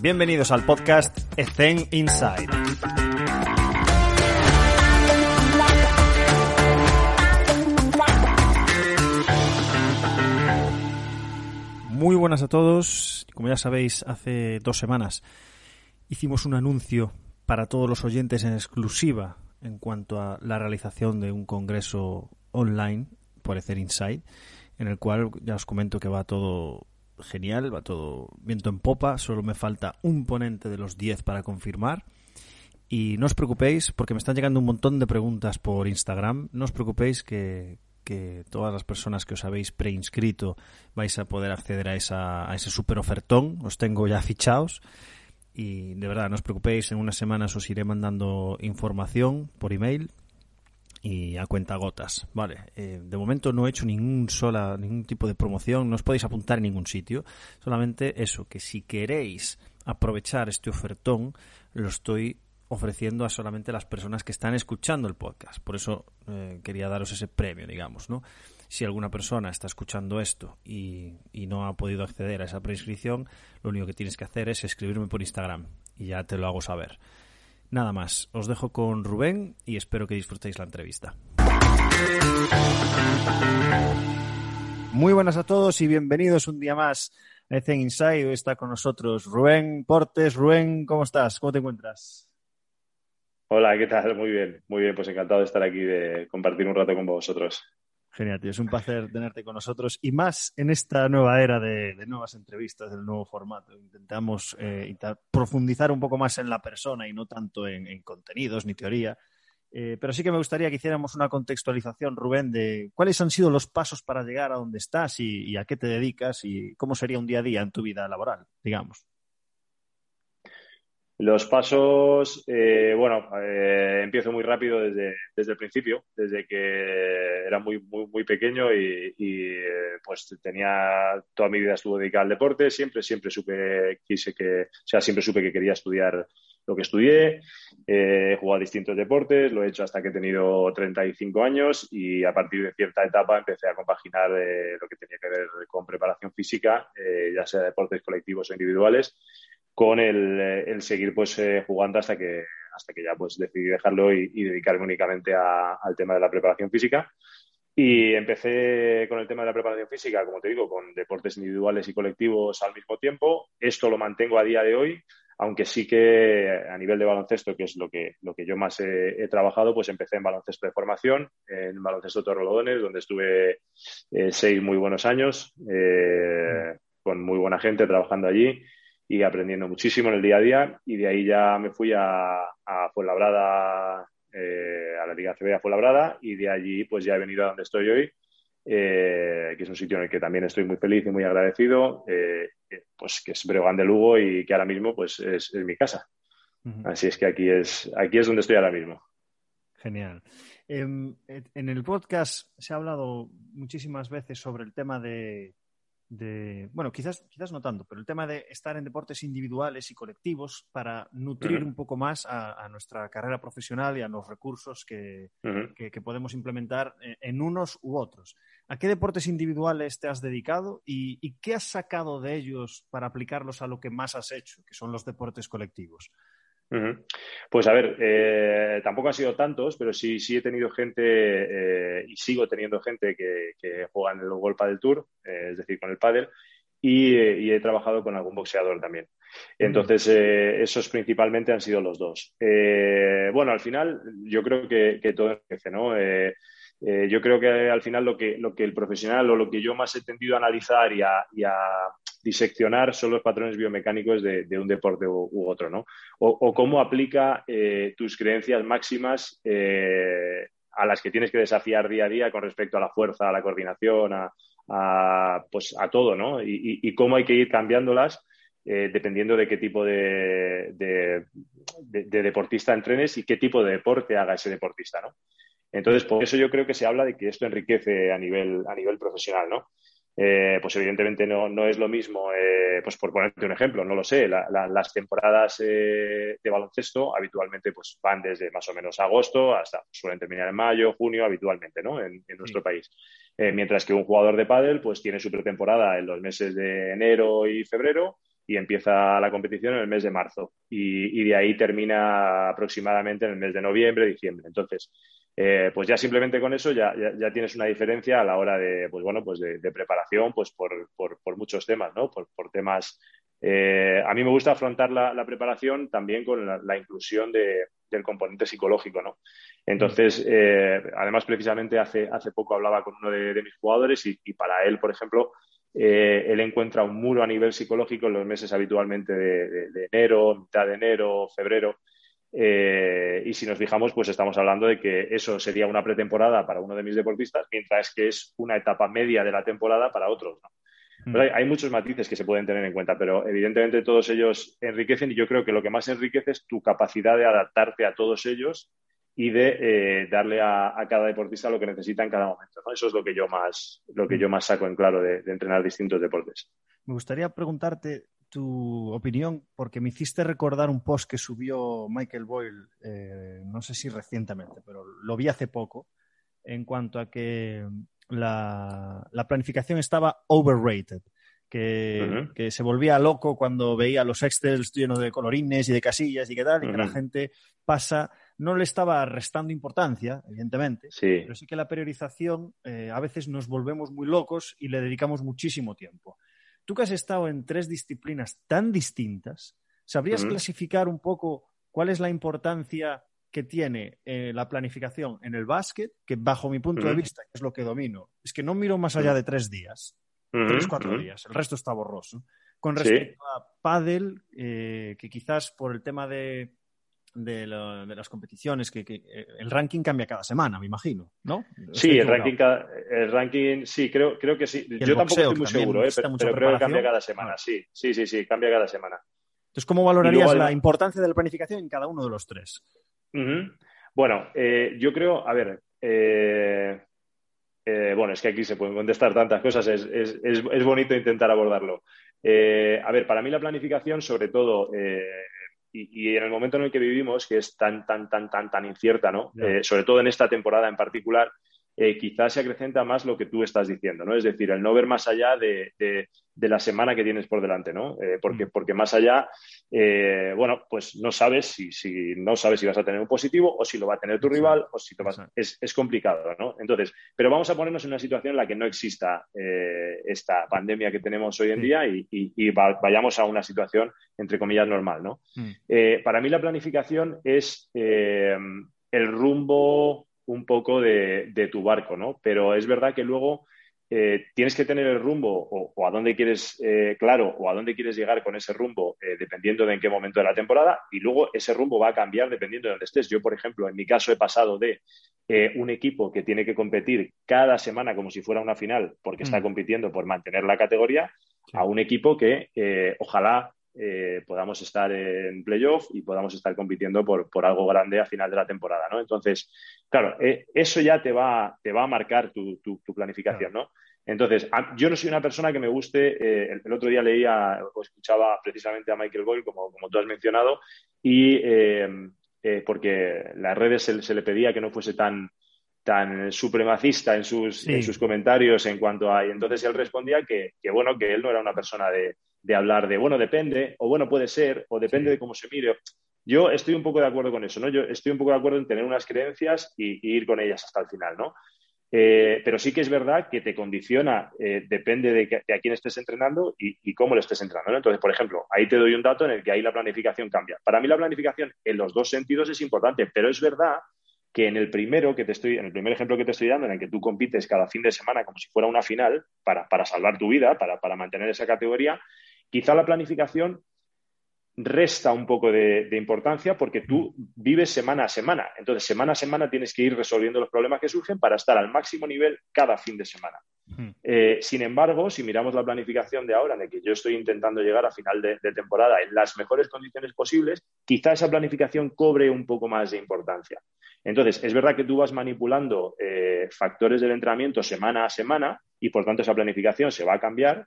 Bienvenidos al podcast Ethen Inside. Muy buenas a todos. Como ya sabéis, hace dos semanas hicimos un anuncio para todos los oyentes en exclusiva en cuanto a la realización de un congreso online por Ether Inside, en el cual ya os comento que va todo genial, va todo viento en popa, solo me falta un ponente de los 10 para confirmar. Y no os preocupéis, porque me están llegando un montón de preguntas por Instagram, no os preocupéis que, que todas las personas que os habéis preinscrito vais a poder acceder a, esa, a ese super ofertón, os tengo ya fichados. Y de verdad, no os preocupéis, en unas semanas os iré mandando información por email y a cuenta gotas. Vale, eh, de momento no he hecho ningún sola, ningún tipo de promoción, no os podéis apuntar en ningún sitio. Solamente eso, que si queréis aprovechar este ofertón, lo estoy ofreciendo a solamente las personas que están escuchando el podcast. Por eso eh, quería daros ese premio, digamos, ¿no? Si alguna persona está escuchando esto y, y no ha podido acceder a esa prescripción, lo único que tienes que hacer es escribirme por Instagram y ya te lo hago saber. Nada más, os dejo con Rubén y espero que disfrutéis la entrevista. Muy buenas a todos y bienvenidos un día más a Ethen Inside. Hoy está con nosotros Rubén Portes. Rubén, ¿cómo estás? ¿Cómo te encuentras? Hola, ¿qué tal? Muy bien, muy bien. Pues encantado de estar aquí, de compartir un rato con vosotros. Genial, tío. Es un placer tenerte con nosotros y más en esta nueva era de, nuevas entrevistas, del nuevo formato. Intentamos eh, profundizar un poco más en la persona y no tanto en, en contenidos ni teoría. Eh, pero sí que me gustaría que hiciéramos una contextualización, Rubén, de cuáles han sido los pasos para llegar a donde estás y a qué te dedicas y cómo sería un día a día en tu vida laboral, digamos. Los pasos, eh, bueno, eh, empiezo muy rápido desde, desde el principio, desde que era muy, muy, muy pequeño y, eh, pues tenía, toda mi vida estuvo dedicada al deporte, siempre, siempre supe, quise que, o sea, siempre supe que quería estudiar lo que estudié, he jugado a distintos deportes, lo he hecho hasta que he tenido 35 años y a partir de cierta etapa empecé a compaginar lo que tenía que ver con preparación física, ya sea deportes colectivos o individuales con el, el seguir pues eh, jugando hasta que hasta que ya pues decidí dejarlo y, dedicarme únicamente al tema de la preparación física. Y empecé con el tema de la preparación física, como te digo, con deportes individuales y colectivos al mismo tiempo. Esto lo mantengo a día de hoy, aunque sí que a nivel de baloncesto, que es lo que, lo que yo más he, trabajado, pues empecé en baloncesto de formación, en baloncesto Torrelodones, donde estuve eh, seis muy buenos años, eh, con muy buena gente trabajando allí y aprendiendo muchísimo en el día a día. Y de ahí ya me fui a, a Fuenlabrada, eh, a la Liga CB a Fuenlabrada, y de allí pues ya he venido a donde estoy hoy, eh, que es un sitio en el que también estoy muy feliz y muy agradecido, eh, pues que es Breogán de Lugo y que ahora mismo pues es, es mi casa. Uh -huh. Así es que aquí es, aquí es donde estoy ahora mismo. Genial. Eh, en el podcast se ha hablado muchísimas veces sobre el tema de, de, bueno, quizás, quizás no tanto, pero el tema de estar en deportes individuales y colectivos para nutrir uh -huh. un poco más a, a, nuestra carrera profesional y a los recursos que, uh -huh. que, que, podemos implementar en unos u otros. ¿A qué deportes individuales te has dedicado y, y qué has sacado de ellos para aplicarlos a lo que más has hecho, que son los deportes colectivos? Pues a ver, eh, tampoco han sido tantos, pero sí, sí he tenido gente eh, y sigo teniendo gente que, que, juega en el Golpa del Tour, eh, es decir, con el pádel, y, y, he trabajado con algún boxeador también. Entonces, eh, esos principalmente han sido los dos. Eh, bueno, al final, yo creo que, que todo empieza, ¿no? Yo creo que al final lo que, lo que el profesional o lo que yo más he tendido a analizar y a, y a diseccionar son los patrones biomecánicos de, un deporte u, otro, ¿no? O, cómo aplica eh, tus creencias máximas eh, a las que tienes que desafiar día a día con respecto a la fuerza, a la coordinación, a, pues a todo, ¿no? Y, cómo hay que ir cambiándolas eh, dependiendo de qué tipo de, deportista entrenes y qué tipo de deporte haga ese deportista, ¿no? Entonces, por eso yo creo que se habla de que esto enriquece a nivel, a nivel profesional, ¿no? Eh, pues evidentemente no, no, es lo mismo, eh, pues por ponerte un ejemplo, no lo sé, la, la, las temporadas eh, de baloncesto habitualmente pues van desde más o menos agosto hasta, suelen terminar en mayo, junio habitualmente, ¿no? En, en nuestro sí. país. Eh, mientras que un jugador de pádel pues tiene su pretemporada en los meses de enero y febrero y empieza la competición en el mes de marzo y, de ahí termina aproximadamente en el mes de noviembre, diciembre. Entonces, eh, pues ya simplemente con eso ya, ya, tienes una diferencia a la hora de, pues bueno, pues de, preparación, pues por, por, muchos temas, ¿no? Por, temas. Eh, a mí me gusta afrontar la, preparación también con la, inclusión del componente psicológico, ¿no? Entonces, eh, además, precisamente hace, hace poco hablaba con uno de, mis jugadores y, para él, por ejemplo, él encuentra un muro a nivel psicológico en los meses habitualmente de enero, mitad de enero, febrero, eh, y si nos fijamos, pues estamos hablando de que eso sería una pretemporada para uno de mis deportistas, mientras que es una etapa media de la temporada para otros. Mm. hay, muchos matices que se pueden tener en cuenta, pero evidentemente todos ellos enriquecen y yo creo que lo que más enriquece es tu capacidad de adaptarte a todos ellos y de eh, darle a, cada deportista lo que necesita en cada momento. Eso es lo que yo más, lo que yo más saco en claro de entrenar distintos deportes. Me gustaría preguntarte, tu opinión porque me hiciste recordar un post que subió Michael Boyle, eh, no sé si recientemente, pero lo vi hace poco, en cuanto a que la, planificación estaba overrated. Que, se volvía loco cuando veía los Excels llenos de colorines y de casillas y qué tal, y que la gente pasa, no le estaba restando importancia, evidentemente, pero sí que la periodización eh, a veces nos volvemos muy locos y le dedicamos muchísimo tiempo. Tú que has estado en tres disciplinas tan distintas, ¿sabrías clasificar un poco cuál es la importancia que tiene eh, la planificación en el básquet, que bajo mi punto de vista, que es lo que domino, es que no miro más allá de tres días, tres, cuatro días, el resto está borroso. Con respecto a pádel, eh, que quizás por el tema de, de, las competiciones, que, eh, el ranking cambia cada semana, me imagino, ¿no? Sí, el ranking, el ranking, sí, creo, creo que sí. Yo tampoco estoy muy seguro, ¿eh? pero, creo que cambia cada semana, ah. sí, sí, sí, sí, cambia cada semana. Entonces, ¿cómo valorarías la importancia de la planificación en cada uno de los tres? Bueno, eh, yo creo, a ver, bueno, es que aquí se pueden contestar tantas cosas, es, es, es bonito intentar abordarlo. a ver, para mí la planificación, sobre todo, y, en el momento en el que vivimos, que es tan, tan, tan, tan, tan incierta, ¿no? Eh, sobre todo en esta temporada en particular, eh, quizás se acrecenta más lo que tú estás diciendo, ¿no? Es decir, el no ver más allá de, la semana que tienes por delante, ¿no? Eh, porque, mm. porque más allá, eh, bueno, pues no sabes si, si, no sabes si vas a tener un positivo o si lo va a tener tu rival o si vas, es, es, complicado, ¿no? Entonces, pero vamos a ponernos en una situación en la que no exista esta pandemia que tenemos hoy en día y, vayamos a una situación, entre comillas, normal, ¿no? Mm. para mí la planificación es el rumbo un poco de, tu barco, ¿no? Pero es verdad que luego eh, tienes que tener el rumbo o, a dónde quieres, eh, claro, o a dónde quieres llegar con ese rumbo, eh, dependiendo de en qué momento de la temporada, y luego ese rumbo va a cambiar dependiendo de dónde estés. Yo, por ejemplo, en mi caso he pasado de un equipo que tiene que competir cada semana como si fuera una final, porque está mm. compitiendo por mantener la categoría, a un equipo que ojalá eh, podamos estar en playoff y podamos estar compitiendo por, algo grande a final de la temporada, ¿no? Entonces, claro, eh, eso ya te va, te va a marcar tu, planificación, ¿no? Entonces, yo no soy una persona que me guste, eh, el, otro día leía o escuchaba precisamente a Michael Boyle, como, como tú has mencionado, y porque las redes se, le pedía que no fuese tan, tan supremacista en sus, en sus comentarios en cuanto a... Y entonces él respondía que, que, bueno, que él no era una persona de, de hablar de, bueno, depende, o bueno, puede ser, o depende de cómo se mire. Yo estoy un poco de acuerdo con eso, ¿no? Yo estoy un poco de acuerdo en tener unas creencias y, ir con ellas hasta el final, ¿no? Eh, pero sí que es verdad que te condiciona, eh, depende de, a quién estés entrenando y, cómo lo estés entrenando. Entonces, por ejemplo, ahí te doy un dato en el que ahí la planificación cambia. Para mí la planificación en los dos sentidos es importante, pero es verdad que en el primero que te estoy, en el primer ejemplo que te estoy dando, en el que tú compites cada fin de semana como si fuera una final para, salvar tu vida, para, para mantener esa categoría, Quizá la planificación resta un poco de, importancia porque tú vives semana a semana. Entonces, semana a semana tienes que ir resolviendo los problemas que surgen para estar al máximo nivel cada fin de semana. Eh, sin embargo, si miramos la planificación de ahora, en la que yo estoy intentando llegar a final de, temporada en las mejores condiciones posibles, quizá esa planificación cobre un poco más de importancia. Entonces, es verdad que tú vas manipulando eh, factores del entrenamiento semana a semana y por tanto esa planificación se va a cambiar,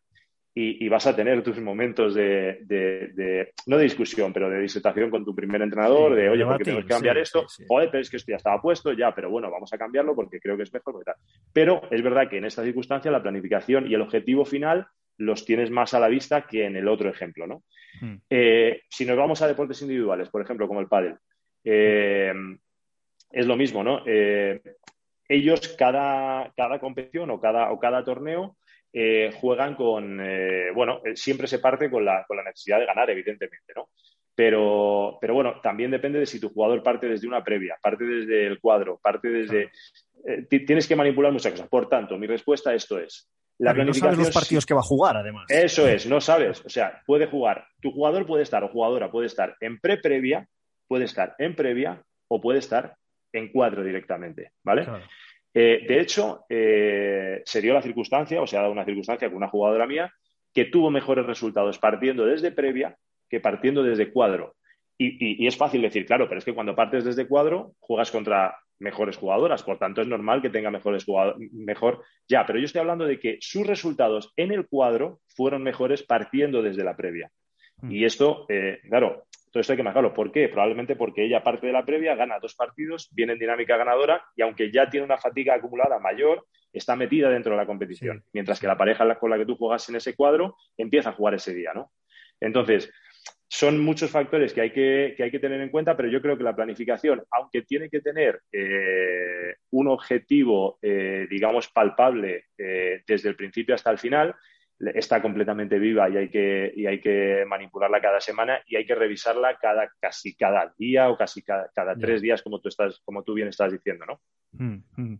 y, vas a tener tus momentos de, no de discusión, pero de disertación con tu primer entrenador, de, oye, porque tenemos que cambiar esto? Joder, pero es que esto ya estaba puesto, ya, pero bueno, vamos a cambiarlo porque creo que es mejor. Pero es verdad que en esta circunstancia la planificación y el objetivo final los tienes más a la vista que en el otro ejemplo, ¿no? Hmm. Eh, si nos vamos a deportes individuales, por ejemplo, como el pádel, eh, es lo mismo, ¿no? Eh, ellos cada, cada competición o cada, o cada torneo juegan con, bueno, siempre se parte con la, con la, necesidad de ganar, evidentemente, ¿no? Pero, pero bueno, también depende de si tu jugador parte desde una previa, parte desde el cuadro, parte desde... tienes que manipular muchas cosas. Por tanto, mi respuesta a esto es, la planificación, no sabes los partidos que va a jugar, además. Eso es, no sabes. O sea, puede jugar. Tu jugador puede estar o jugadora puede estar en pre-previa, puede estar en previa o puede estar en cuadro directamente, ¿vale? Eh, de hecho, eh, se dio la circunstancia, o se ha dado una circunstancia con una jugadora mía que tuvo mejores resultados partiendo desde previa que partiendo desde cuadro. y, es fácil decir, claro, pero es que cuando partes desde cuadro, juegas contra mejores jugadoras, por tanto es normal que tenga mejores jugadores, mejor ya, pero yo estoy hablando de que sus resultados en el cuadro fueron mejores partiendo desde la previa. Mm. Y esto, eh, claro, esto hay que marcarlo. ¿Por qué? Probablemente porque ella parte de la previa, gana dos partidos, viene en dinámica ganadora y aunque ya tiene una fatiga acumulada mayor, está metida dentro de la competición. Mientras que la pareja con la que tú juegas en ese cuadro empieza a jugar ese día, ¿no? Entonces, son muchos factores que hay que, hay que tener en cuenta, pero yo creo que la planificación, aunque tiene que tener eh, un objetivo, eh, digamos, palpable eh, desde el principio hasta el final, está completamente viva y hay, que, y hay que manipularla cada semana y hay que revisarla cada, casi cada día o casi cada, tres días, como tú, estás, como tú bien estás diciendo, ¿no? Mm, mm.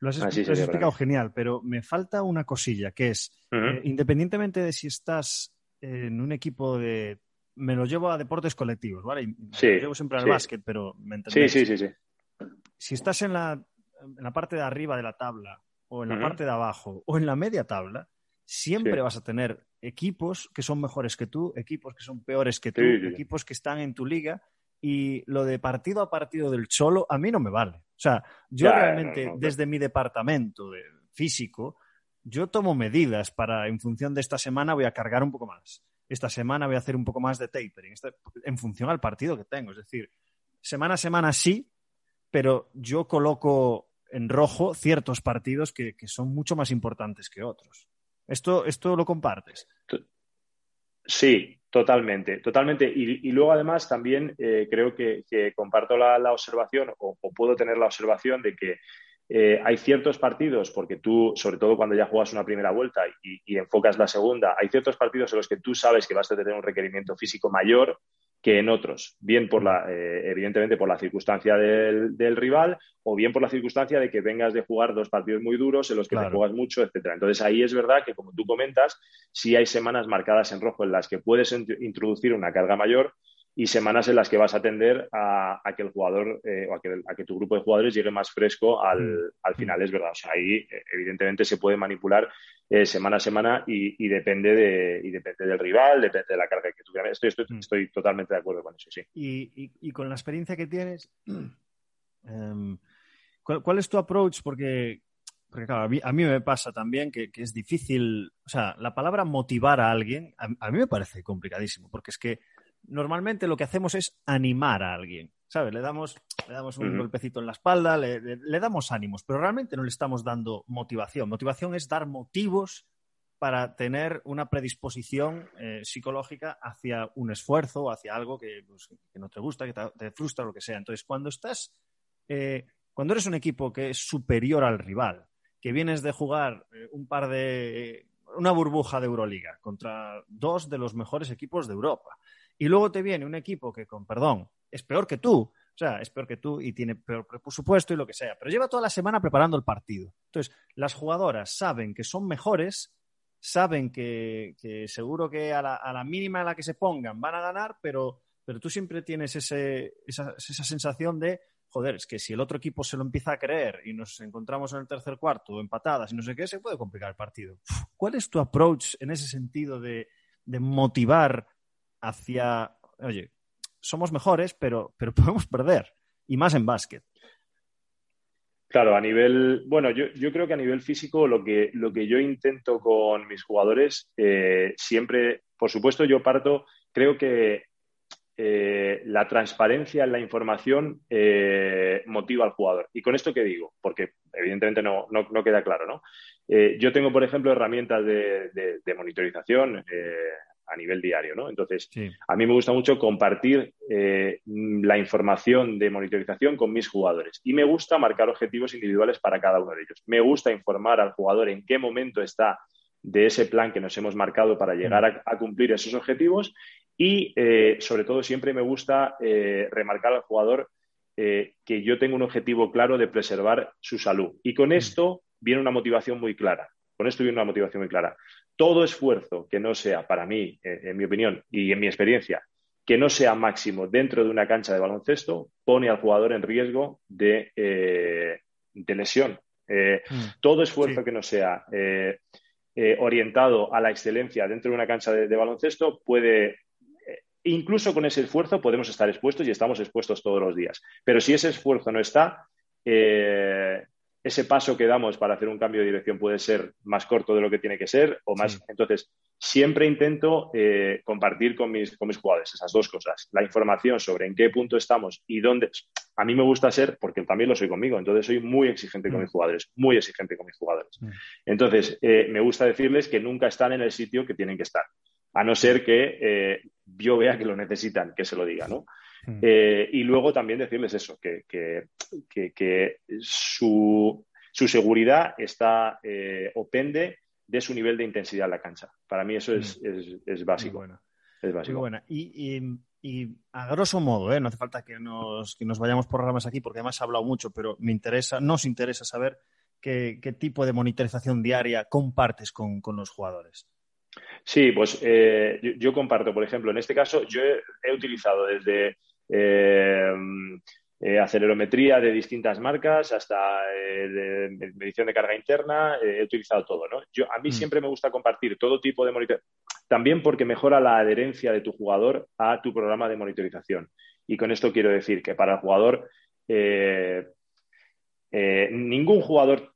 Lo has, explicado genial, pero me falta una cosilla, que es, independientemente de si estás en un equipo de me lo llevo a deportes colectivos, ¿vale? me lo llevo siempre al básquet, pero ¿me entendéis? Sí, sí, sí, sí. Si estás en la, en la parte de arriba de la tabla, o en la parte de abajo, o en la media tabla, siempre vas a tener equipos que son mejores que tú, equipos que son peores que tú, equipos que están en tu liga, y lo de partido a partido del cholo a mí no me vale. O sea, yo realmente desde mi departamento de físico, yo tomo medidas para, en función de esta semana, voy a cargar un poco más esta semana voy a hacer un poco más de tapering, en función al partido que tengo. Es decir, semana a semana sí, pero yo coloco en rojo ciertos partidos que, son mucho más importantes que otros. ¿Esto, esto lo compartes? Sí, totalmente, totalmente. Y, luego además también eh, creo que, comparto la, observación o, puedo tener la observación de que eh, hay ciertos partidos, porque tú, sobre todo cuando ya juegas una primera vuelta y, enfocas la segunda, hay ciertos partidos en los que tú sabes que vas a tener un requerimiento físico mayor que en otros, bien por la, eh, evidentemente por la circunstancia del, rival o bien por la circunstancia de que vengas de jugar dos partidos muy duros en los que te juegas mucho, etcétera. Entonces ahí es verdad que, como tú comentas, sí hay semanas marcadas en rojo en las que puedes introducir una carga mayor y semanas en las que vas a atender a, que el jugador eh, o a que, tu grupo de jugadores llegue más fresco al, mm. al, final, es verdad. O sea, ahí eh, evidentemente se puede manipular eh, semana a semana y, depende de, y depende del rival, depende de la carga que tú Estoy, estoy, mm. estoy totalmente de acuerdo con eso, sí. Y, con la experiencia que tienes, em, ¿cuál, es tu approach? Porque, porque claro, a mí, me pasa también que, es difícil, o sea, la palabra motivar a alguien, a mí me parece complicadísimo, porque es que normalmente lo que hacemos es animar a alguien, ¿sabes? Le damos, le damos un golpecito en la espalda, le, damos ánimos, pero realmente no le estamos dando motivación. Motivación es dar motivos para tener una predisposición eh, psicológica hacia un esfuerzo, hacia algo que, pues, no te gusta, que te, frustra, lo que sea. Entonces, cuando estás, eh, cuando eres un equipo que es superior al rival, que vienes de jugar eh, un par de, una burbuja de Euroliga contra dos de los mejores equipos de Europa, y luego te viene un equipo que, con perdón, es peor que tú, o sea, es peor que tú y tiene peor presupuesto y lo que sea, pero lleva toda la semana preparando el partido. Entonces, las jugadoras saben que son mejores, saben que, seguro que a la, mínima en la que se pongan van a ganar, pero, pero tú siempre tienes ese, esa, esa sensación de, joder, es que si el otro equipo se lo empieza a creer y nos encontramos en el tercer cuarto empatadas y no sé qué, se puede complicar el partido. ¿Cuál es tu approach en ese sentido de, de motivar hacia, oye, somos mejores, pero, pero podemos perder, y más en básquet. Claro, a nivel, bueno, yo, creo que a nivel físico lo que, lo que yo intento con mis jugadores, eh, siempre, por supuesto, yo parto, creo que eh, la transparencia en la información eh, motiva al jugador. ¿Y con esto qué digo? Porque evidentemente no, no, queda claro, ¿no? Yo tengo, por ejemplo, herramientas de, de monitorización a nivel diario, ¿no? Entonces, a mí me gusta mucho compartir la información de monitorización con mis jugadores y me gusta marcar objetivos individuales para cada uno de ellos. Me gusta informar al jugador en qué momento está de ese plan que nos hemos marcado para llegar a, cumplir esos objetivos y eh, sobre todo siempre me gusta eh, remarcar al jugador eh, que yo tengo un objetivo claro de preservar su salud. Y con esto viene una motivación muy clara. Con esto viene una motivación muy clara. Todo esfuerzo que no sea, para mí, en mi opinión y en mi experiencia, que no sea máximo dentro de una cancha de baloncesto, pone al jugador en riesgo de, lesión. Mm. Todo esfuerzo que no sea eh, orientado a la excelencia dentro de una cancha de, baloncesto puede, eh, incluso con ese esfuerzo podemos estar expuestos y estamos expuestos todos los días. Pero si ese esfuerzo no está, eh, ese paso que damos para hacer un cambio de dirección puede ser más corto de lo que tiene que ser o más. Entonces, siempre intento eh, compartir con mis, con mis jugadores esas dos cosas. La información sobre en qué punto estamos y dónde. A mí me gusta ser, porque también lo soy conmigo, entonces soy muy exigente con mm. mis jugadores, muy exigente con mis jugadores. Mm. Entonces, eh, me gusta decirles que nunca están en el sitio que tienen que estar, a no ser que eh, yo vea que lo necesitan, que se lo diga, ¿no? Mm. Eh, y luego también decirles eso, que, que, su, su, seguridad está eh, o pende de su nivel de intensidad en la cancha. Para mí eso es, mm. es, básico. Es básico. buena. Y, y, a grosso modo, ¿eh? no hace falta que nos, que nos vayamos por ramas aquí, porque además he hablado mucho, pero me interesa, nos interesa saber qué, qué tipo de monitorización diaria compartes con, con los jugadores. Sí, pues eh, yo, comparto, por ejemplo, en este caso yo he utilizado desde acelerometría de distintas marcas hasta eh, medición de carga interna, he utilizado todo. ¿no? Yo, a mí mm. siempre me gusta compartir todo tipo de monitor, también porque mejora la adherencia de tu jugador a tu programa de monitorización. Y con esto quiero decir que para el jugador, ningún jugador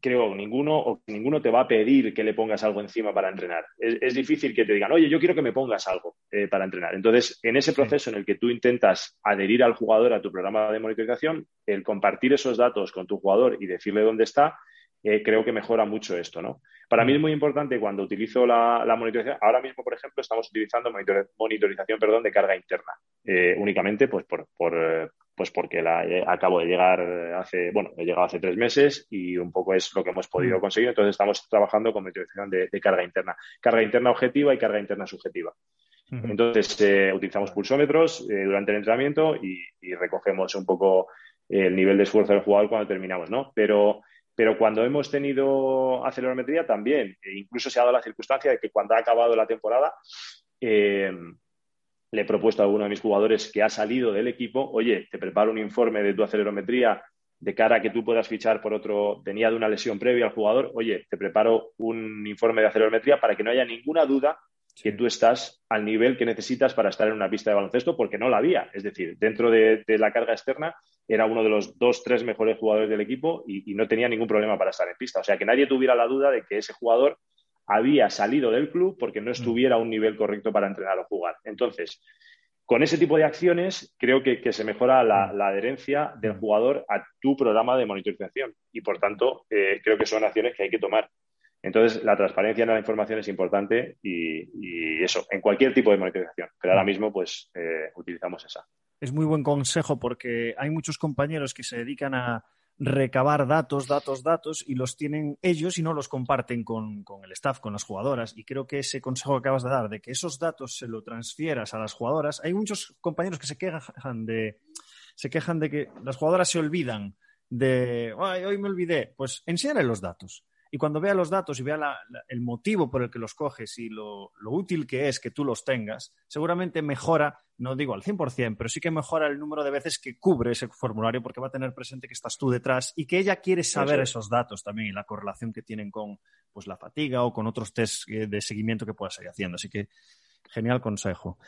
creo ninguno o ninguno te va a pedir que le pongas algo encima para entrenar. Es, difícil que te digan, oye, yo quiero que me pongas algo eh, para entrenar. Entonces, en ese proceso en el que tú intentas adherir al jugador a tu programa de monitorización, el compartir esos datos con tu jugador y decirle dónde está, eh, creo que mejora mucho esto, ¿no? Para mí es muy importante cuando utilizo la, monitorización, ahora mismo, por ejemplo, estamos utilizando monitorización perdón, de carga interna, eh, únicamente pues por, pues porque la, eh, acabo de llegar hace, bueno, he llegado hace tres meses y un poco es lo que hemos podido mm. conseguir. Entonces estamos trabajando con monitorización de, carga interna. Carga interna objetiva y carga interna subjetiva. Entonces eh, utilizamos pulsómetros eh, durante el entrenamiento y, recogemos un poco el nivel de esfuerzo del jugador cuando terminamos, ¿no? Pero, pero cuando hemos tenido acelerometría también, e incluso se ha dado la circunstancia de que cuando ha acabado la temporada, le he propuesto a alguno de mis jugadores que ha salido del equipo, oye, te preparo un informe de tu acelerometría de cara a que tú puedas fichar por otro, tenía de una lesión previa al jugador, oye, te preparo un informe de acelerometría para que no haya ninguna duda que tú estás al nivel que necesitas para estar en una pista de baloncesto, porque no la había. Es decir, dentro de, la carga externa era uno de los dos, tres mejores jugadores del equipo y, y no tenía ningún problema para estar en pista. O sea, que nadie tuviera la duda de que ese jugador había salido del club porque no mm. estuviera a un nivel correcto para entrenar o jugar. Entonces, con ese tipo de acciones creo que, se mejora la, mm. adherencia del mm. jugador a tu programa de monitorización y, por tanto, eh, creo que son acciones que hay que tomar. Entonces, la transparencia en la información es importante y, eso, en cualquier tipo de monitorización. Pero ahora mismo, pues, eh, utilizamos esa. Es muy buen consejo porque hay muchos compañeros que se dedican a, recabar datos, datos, datos y los tienen ellos y no los comparten con, el staff, con las jugadoras. Y creo que ese consejo que acabas de dar, de que esos datos se lo transfieras a las jugadoras, hay muchos compañeros que se quejan de, se quejan de que las jugadoras se olvidan de, Ay, hoy me olvidé, pues enséñale los datos. Y cuando vea los datos y vea el motivo por el que los coges y lo, útil que es que tú los tengas, seguramente mejora, no digo al 100%, pero sí que mejora el número de veces que cubre ese formulario porque va a tener presente que estás tú detrás y que ella quiere saber esos datos también y la correlación que tienen con pues, la fatiga o con otros test eh, de seguimiento que puedas ir haciendo. Así que genial consejo.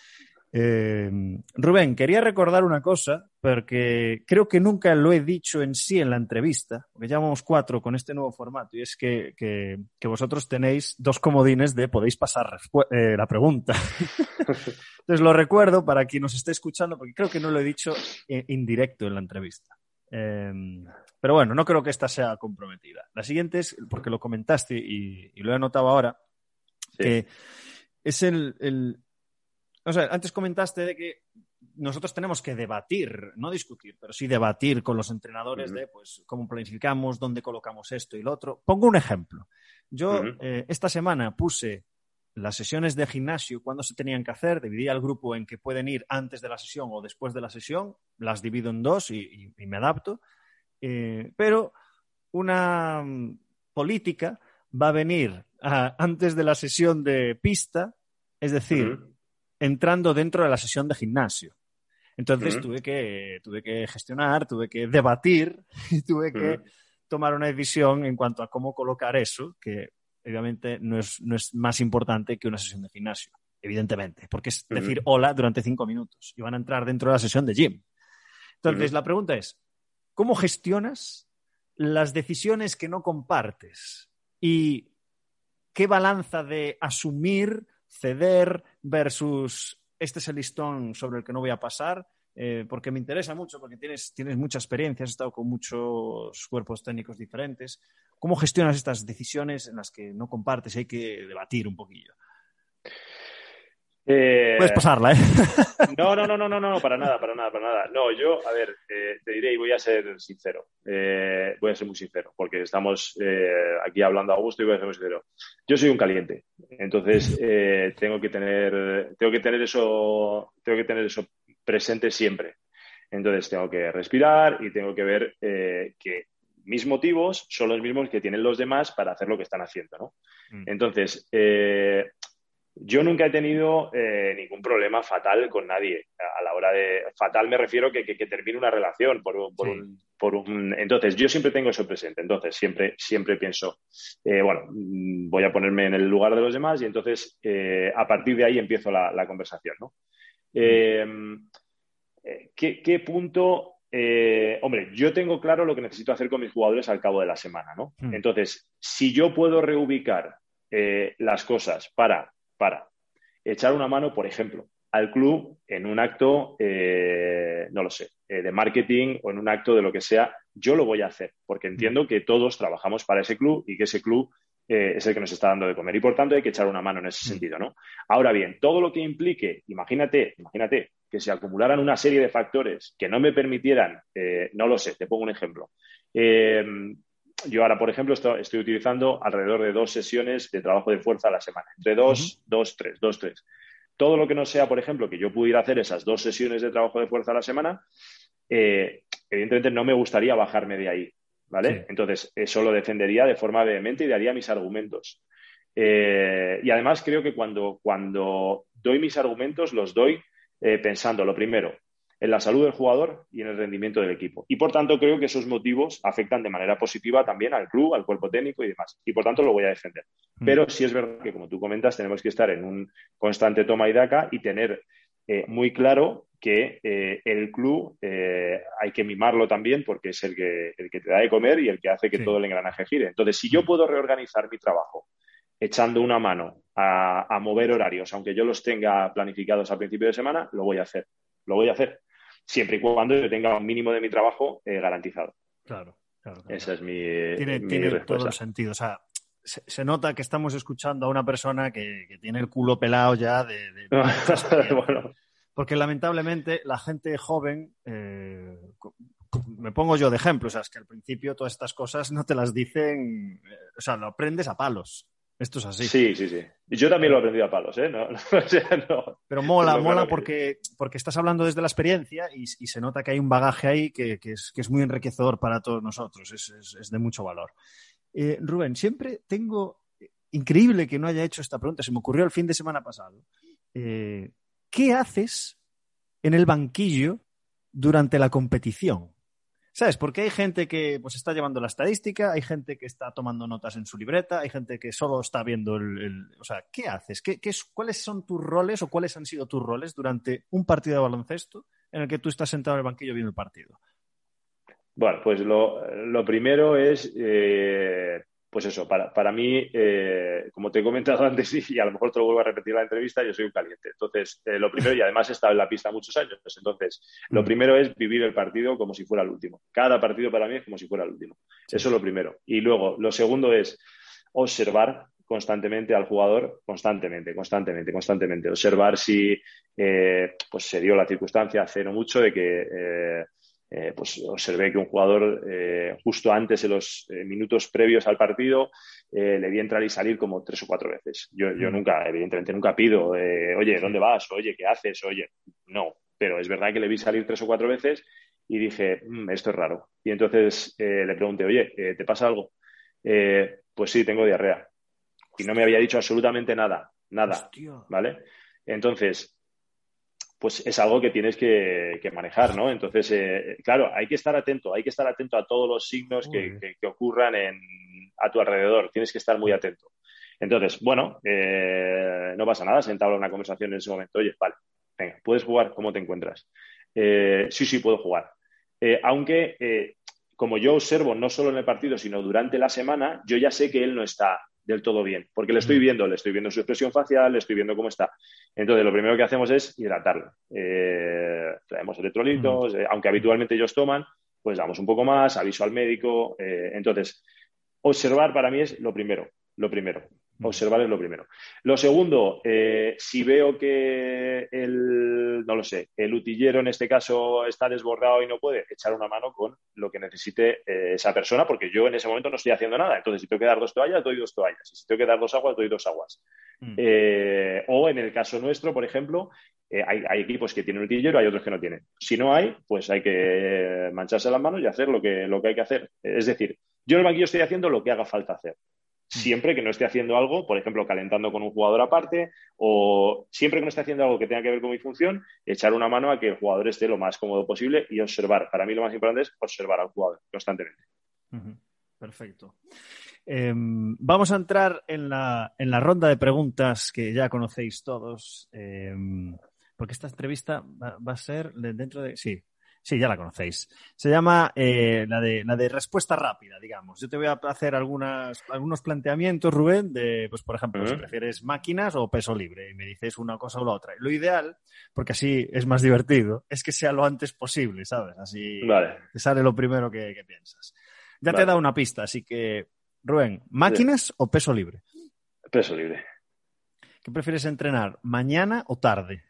Eh, Rubén, quería recordar una cosa, porque creo que nunca lo he dicho en sí en la entrevista, porque llevamos cuatro con este nuevo formato, y es que, que, que vosotros tenéis dos comodines de podéis pasar eh, la pregunta. Entonces lo recuerdo para quien nos esté escuchando, porque creo que no lo he dicho indirecto en la entrevista. Eh, pero bueno, no creo que esta sea comprometida. La siguiente es, porque lo comentaste y, y lo he anotado ahora, sí. que es el, el, o sea, antes comentaste de que nosotros tenemos que debatir, no discutir, pero sí debatir con los entrenadores uh -huh. de pues cómo planificamos, dónde colocamos esto y lo otro. Pongo un ejemplo. Yo uh -huh. eh, esta semana puse las sesiones de gimnasio, cuándo se tenían que hacer, dividí al grupo en que pueden ir antes de la sesión o después de la sesión, las divido en dos y, y, y me adapto. Eh, pero una um, política va a venir a, antes de la sesión de pista, es decir, uh -huh entrando dentro de la sesión de gimnasio. Entonces uh -huh. tuve, que, tuve que gestionar, tuve que debatir y tuve que uh -huh. tomar una decisión en cuanto a cómo colocar eso, que obviamente no es, no es más importante que una sesión de gimnasio, evidentemente, porque es decir uh -huh. hola durante cinco minutos y van a entrar dentro de la sesión de gym. Entonces, la pregunta es, ¿cómo gestionas las decisiones que no compartes? ¿Y qué balanza de asumir ceder versus este es el listón sobre el que no voy a pasar, eh, porque me interesa mucho, porque tienes, tienes mucha experiencia, has estado con muchos cuerpos técnicos diferentes. ¿Cómo gestionas estas decisiones en las que no compartes y hay que debatir un poquillo? Eh... Puedes pasarla, ¿eh? No, no, no, no, no, no, para nada, para nada, para nada. No, yo, a ver, eh, te diré y voy a ser sincero. Eh, voy a ser muy sincero, porque estamos aquí hablando a gusto y voy a ser muy sincero. Yo soy un caliente, entonces tengo que tener, tengo que tener eso, tengo que tener eso presente siempre. Entonces tengo que respirar y tengo que ver que mis motivos son los mismos que tienen los demás para hacer lo que están haciendo, ¿no? Mm. Entonces, eh, yo nunca he tenido eh, ningún problema fatal con nadie. A la hora de. Fatal me refiero que, que, que termine una relación por, por, sí. un, por, un, Entonces, yo siempre tengo eso presente. Entonces, siempre, siempre pienso, eh, bueno, mm, voy a ponerme en el lugar de los demás y entonces eh, a partir de ahí empiezo la, la conversación, ¿no? Mm. ¿qué, ¿qué, punto eh, hombre, yo tengo claro lo que necesito hacer con mis jugadores al cabo de la semana, ¿no? Mm. Entonces, si yo puedo reubicar eh, las cosas para para echar una mano, por ejemplo, al club en un acto, eh, no lo sé, eh, de marketing o en un acto de lo que sea, yo lo voy a hacer, porque entiendo que todos trabajamos para ese club y que ese club eh, es el que nos está dando de comer. Y por tanto hay que echar una mano en ese sentido, ¿no? Ahora bien, todo lo que implique, imagínate, imagínate que se acumularan una serie de factores que no me permitieran, eh, no lo sé, te pongo un ejemplo. Yo ahora, por ejemplo, estoy, estoy, utilizando alrededor de dos sesiones de trabajo de fuerza a la semana, entre dos, uh -huh. dos, tres, dos, tres. Todo lo que no sea, por ejemplo, que yo pudiera hacer esas dos sesiones de trabajo de fuerza a la semana, eh, evidentemente no me gustaría bajarme de ahí, ¿vale? Sí. Entonces, eso lo defendería de forma vehemente y daría mis argumentos. Eh, y además creo que cuando, cuando doy mis argumentos, los doy eh, pensando, lo primero, en la salud del jugador y en el rendimiento del equipo. Y por tanto, creo que esos motivos afectan de manera positiva también al club, al cuerpo técnico y demás. Y por tanto, lo voy a defender. Mm. Pero sí es verdad que, como tú comentas, tenemos que estar en un constante toma y daca y tener eh, muy claro que eh, el club eh, hay que mimarlo también porque es el que, el que te da de comer y el que hace que sí. todo el engranaje gire. Entonces, si yo mm. puedo reorganizar mi trabajo echando una mano a, a mover horarios, aunque yo los tenga planificados al principio de semana, lo voy a hacer. Lo voy a hacer siempre y cuando yo tenga un mínimo de mi trabajo eh, garantizado. Claro, claro, claro. Esa es mi, tiene, mi tiene respuesta. todo el sentido. O sea, se, se, nota que estamos escuchando a una persona que, que tiene el culo pelado ya de... de bueno. Porque lamentablemente la gente joven, eh, me pongo yo de ejemplo, o sea, es que al principio todas estas cosas no te las dicen, eh, o sea, lo aprendes a palos. Esto es así. Sí, sí, sí. Y yo también lo he aprendido a palos, ¿eh? No, no, o sea, no. Pero mola, mola porque, porque estás hablando desde la experiencia y, y, se nota que hay un bagaje ahí que, que, es, que es, muy enriquecedor para todos nosotros, es, es, es de mucho valor. Eh, Rubén, siempre tengo, increíble que no haya hecho esta pregunta, se me ocurrió el fin de semana pasado. Eh, ¿Qué haces en el banquillo durante la competición? ¿Sabes? Porque hay gente que pues está llevando la estadística, hay gente que está tomando notas en su libreta, hay gente que solo está viendo el... o sea, ¿qué haces? ¿Qué, qué ¿Cuáles son tus roles o cuáles han sido tus roles durante un partido de baloncesto en el que tú estás sentado en el banquillo viendo el partido? Bueno, pues lo, primero es eh, pues eso, para, para mí, eh, como te he comentado antes y a lo mejor te lo vuelvo a repetir en la entrevista, yo soy un caliente. Entonces, eh, lo primero, y además he estado en la pista muchos años, entonces, lo mm. primero es vivir el partido como si fuera el último. Cada partido para mí es como si fuera el último. Eso es lo primero. Y luego, lo segundo es observar constantemente al jugador, constantemente, constantemente, constantemente. Observar si eh, pues se dio la circunstancia hace no mucho de que eh, pues observé que un jugador eh, justo antes de los eh, minutos previos al partido le vi entrar y salir como tres o cuatro veces. Yo, yo mm. nunca, evidentemente, nunca pido, oye, ¿dónde vas? Oye, ¿qué haces? Oye, no. Pero es verdad que le vi salir tres o cuatro veces y dije, mm, esto es raro. Y entonces le pregunté, oye, ¿te pasa algo? pues sí, tengo diarrea. Y no me había dicho absolutamente nada, nada. ¿Vale? Entonces, pues es algo que tienes que, manejar, ¿no? Entonces, eh, claro, hay que estar atento, hay que estar atento a todos los signos que, ocurran a tu alrededor, tienes que estar muy atento. Entonces, bueno, eh, no pasa nada, se entabla una conversación en ese momento, oye, vale, venga, ¿puedes jugar? ¿Cómo te encuentras? Eh, sí, sí, puedo jugar. aunque, como yo observo no solo en el partido, sino durante la semana, yo ya sé que él no está del todo bien, porque le estoy viendo, le estoy viendo su expresión facial, le estoy viendo cómo está. Entonces, lo primero que hacemos es hidratarlo. Eh, traemos electrolitos, eh, aunque habitualmente ellos toman, pues damos un poco más, aviso al médico. Eh, entonces, observar para mí es lo primero, lo primero. Observar es lo primero. Lo segundo, eh, si veo que el, no lo sé, el utillero en este caso está desbordado y no puede, echar una mano con lo que necesite eh, esa persona, porque yo en ese momento no estoy haciendo nada. Entonces, si tengo que dar dos toallas, doy dos toallas. Y si tengo que dar dos aguas, doy dos aguas. Mm. Eh, o en el caso nuestro, por ejemplo, hay, hay, equipos que tienen utillero, hay otros que no tienen. Si no hay, pues hay que mancharse las manos y hacer lo que, lo que hay que hacer. Es decir, yo en el banquillo estoy haciendo lo que haga falta hacer. Mm. siempre que no esté haciendo algo, por ejemplo, calentando con un jugador aparte, o siempre que no esté haciendo algo que tenga que ver con mi función, echar una mano a que el jugador esté lo más cómodo posible y observar. Para mí lo más importante es observar al jugador constantemente. Perfecto. Em, vamos a entrar en la, en la, ronda de preguntas que ya conocéis todos, em, porque esta entrevista va, va, a ser dentro de... Sí, Sí, ya la conocéis. Se llama eh, la, de, la de respuesta rápida, digamos. Yo te voy a hacer algunas, algunos planteamientos, Rubén, de, pues, por ejemplo, si prefieres máquinas o peso libre, y me dices una cosa o la otra. Lo ideal, porque así es más divertido, es que sea lo antes posible, ¿sabes? Así te sale lo primero que, piensas. Ya te he dado una pista, así que, Rubén, ¿máquinas o peso libre? Peso libre. ¿Qué prefieres entrenar, mañana o tarde?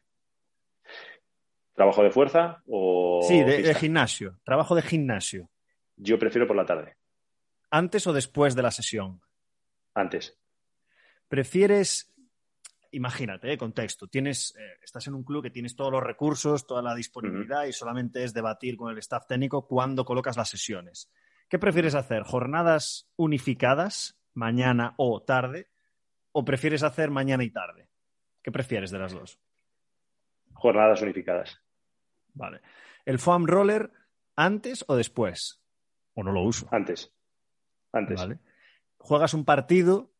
¿Trabajo de fuerza o.? Sí, de, gimnasio. Trabajo de gimnasio. Yo prefiero por la tarde. ¿Antes o después de la sesión? Antes. ¿Prefieres.? Imagínate, eh, contexto. Tienes, eh, estás en un club que tienes todos los recursos, toda la disponibilidad y solamente es debatir con el staff técnico cuándo colocas las sesiones. ¿Qué prefieres hacer? ¿Jornadas unificadas, mañana o tarde? ¿O prefieres hacer mañana y tarde? ¿Qué prefieres de las dos? Jornadas unificadas. Vale. ¿El foam roller antes o después? ¿O no lo uso? Antes. Antes. Vale. Juegas un partido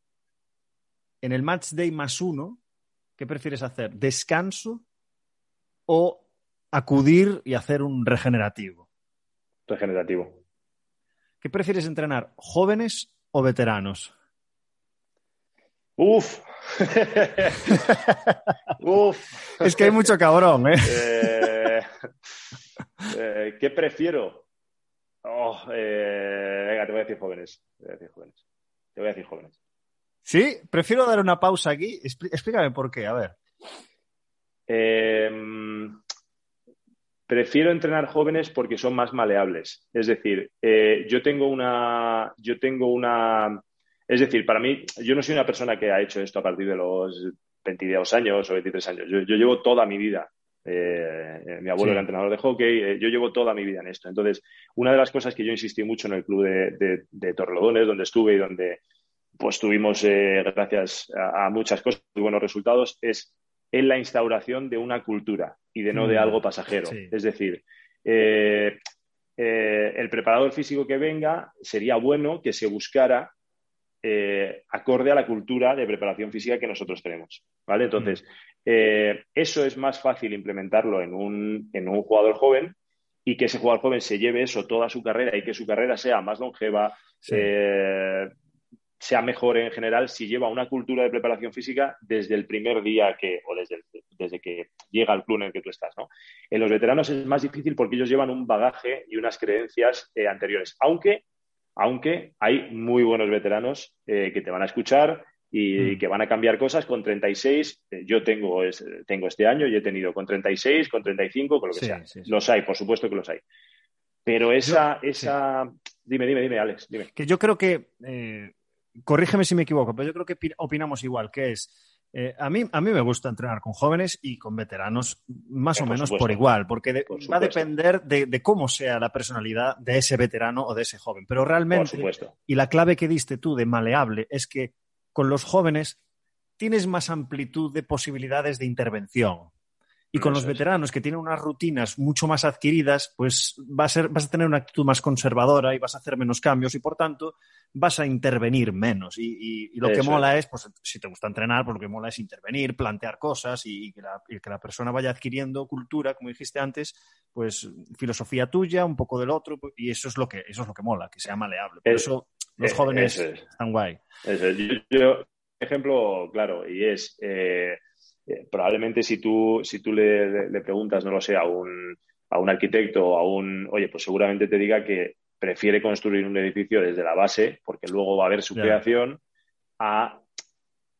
en el match day más uno. ¿Qué prefieres hacer? ¿Descanso o acudir y hacer un regenerativo? Regenerativo. ¿Qué prefieres entrenar? ¿Jóvenes o veteranos? Uf. Uf. Es que hay mucho cabrón, ¿eh? eh eh, ¿Qué prefiero? Oh, eh, venga, te voy a decir jóvenes. Te voy a decir jóvenes. Te voy a decir jóvenes. Sí, prefiero dar una pausa aquí. Explícame por qué, a ver. Em, prefiero entrenar jóvenes porque son más maleables. Es decir, yo tengo una. Yo tengo una. Es decir, para mí, yo no soy una persona que ha hecho esto a partir de los 22 años o 23 años. Yo, llevo toda mi vida eh, eh, mi abuelo era entrenador de hockey, eh, yo llevo toda mi vida en esto. Entonces, una de las cosas que yo insistí mucho en el club de, de, Torrelodones, donde estuve y donde pues tuvimos, gracias a, muchas cosas, muy buenos resultados, es en la instauración de una cultura y de no de mm. algo pasajero. Es decir, el preparador físico que venga sería bueno que se buscara eh, acorde a la cultura de preparación física que nosotros tenemos. ¿vale? Entonces, mm. eso es más fácil implementarlo en un, en un jugador joven y que ese jugador joven se lleve eso toda su carrera y que su carrera sea más longeva, sea mejor en general si lleva una cultura de preparación física desde el primer día que, o desde, desde que llega al club en el que tú estás. ¿no? En los veteranos es más difícil porque ellos llevan un bagaje y unas creencias eh, anteriores, aunque, aunque hay muy buenos veteranos eh, que te van a escuchar y, mm. que van a cambiar cosas con 36. Eh, yo tengo, tengo este año y he tenido con 36, con 35, con lo que sea. Los hay, por supuesto que los hay. Pero esa, esa... Dime, dime, dime, Alex, dime. Que yo creo que corrígeme si me equivoco, pero yo creo que opinamos igual, que es, eh, a, mí, a mí me gusta entrenar con jóvenes y con veteranos más o menos por igual, porque va a depender de, cómo sea la personalidad de ese veterano o de ese joven. Pero realmente, y la clave que diste tú de maleable es que con los jóvenes tienes más amplitud de posibilidades de intervención. Y con los veteranos que tienen unas rutinas mucho más adquiridas, pues va a ser, vas a tener una actitud más conservadora y vas a hacer menos cambios y por tanto vas a intervenir menos. Y, lo que mola es. pues si te gusta entrenar, pues lo que mola es intervenir, plantear cosas y, que la, persona vaya adquiriendo cultura, como dijiste antes, pues filosofía tuya, un poco del otro, y eso es lo que, eso es lo que mola, que sea maleable. Por eso los jóvenes están guay. Yo, ejemplo claro, y es eh, eh, probablemente si tú, si tú le, preguntas, no lo sé, a un, a un arquitecto o a un, oye, pues seguramente te diga que prefiere construir un edificio desde la base, porque luego va a haber su creación, a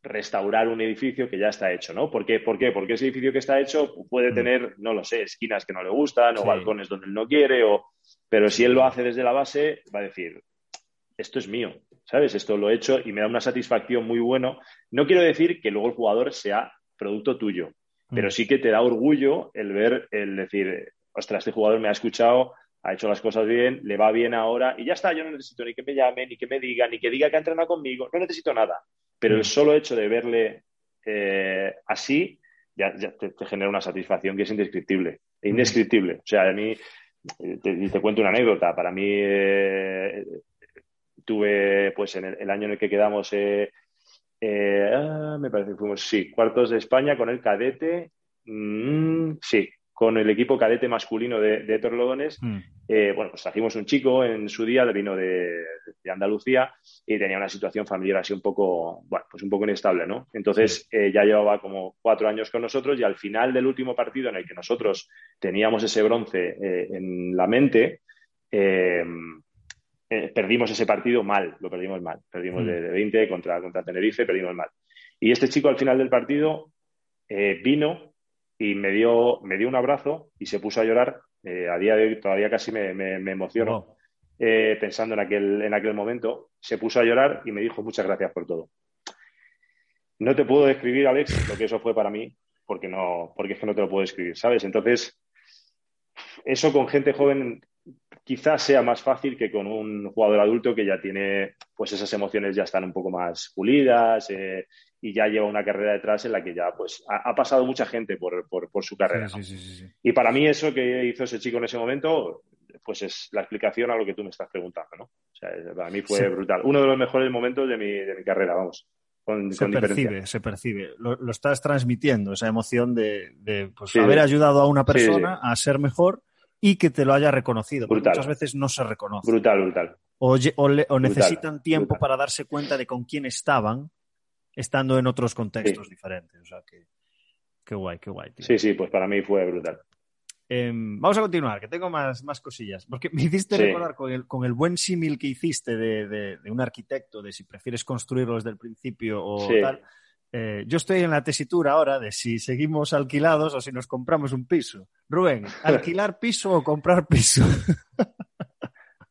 restaurar un edificio que ya está hecho, ¿no? ¿Por qué? ¿Por qué? Porque ese edificio que está hecho puede mm. tener, no lo sé, esquinas que no le gustan o balcones donde él no quiere, o... pero si él lo hace desde la base, va a decir, esto es mío, ¿sabes? Esto lo he hecho y me da una satisfacción muy bueno. No quiero decir que luego el jugador sea producto tuyo. Pero mm. sí que te da orgullo el ver, el decir, ostras, este jugador me ha escuchado, ha hecho las cosas bien, le va bien ahora y ya está, yo no necesito ni que me llame, ni que me diga, ni que diga que ha entrenado conmigo, no necesito nada. Pero el mm. solo hecho de verle eh, así ya, te, genera una satisfacción que es indescriptible, mm. indescriptible. O sea, a mí, eh, te, te cuento una anécdota, para mí eh, tuve, pues en el, año en el que quedamos eh, ah, me parece que fuimos, sí, cuartos de España con el cadete, mm, sí, con el equipo cadete masculino de, de Torlodones. Mm. Eh, bueno, pues trajimos un chico en su día, vino de, de, Andalucía y tenía una situación familiar así un poco, bueno, pues un poco inestable, ¿no? Entonces eh, ya llevaba como cuatro años con nosotros y al final del último partido en el que nosotros teníamos ese bronce en la mente, eh, perdimos ese partido mal, lo perdimos mal. Perdimos mm. de, 20 contra, contra Tenerife, perdimos mal. Y este chico al final del partido eh, vino y me dio, me dio un abrazo y se puso a llorar. Eh, a día de hoy todavía casi me, me, emociono pensando en aquel, en aquel momento. Se puso a llorar y me dijo muchas gracias por todo. No te puedo describir, Alex, lo que eso fue para mí, porque, no, porque es que no te lo puedo describir, ¿sabes? Entonces, eso con gente joven quizás sea más fácil que con un jugador adulto que ya tiene, pues esas emociones ya están un poco más pulidas eh, y ya lleva una carrera detrás en la que ya pues ha, pasado mucha gente por, su carrera. y para mí eso que hizo ese chico en ese momento, pues es la explicación a lo que tú me estás preguntando, ¿no? O sea, para mí fue brutal. Uno de los mejores momentos de mi, de mi carrera, vamos. se percibe, se percibe. Lo, estás transmitiendo, esa emoción de, pues, haber ayudado a una persona a ser mejor y que te lo haya reconocido. Porque muchas veces no se reconoce. Brutal, brutal. O, necesitan tiempo para darse cuenta de con quién estaban estando en otros contextos diferentes. O sea, que, qué guay, qué guay. Sí, sí, pues para mí fue brutal. Em, vamos a continuar, que tengo más, más cosillas. Porque me hiciste recordar con el, con el buen símil que hiciste de, de, un arquitecto, de si prefieres construirlo desde el principio o tal. Eh, yo estoy en la tesitura ahora de si seguimos alquilados o si nos compramos un piso. Rubén, ¿alquilar piso o comprar piso?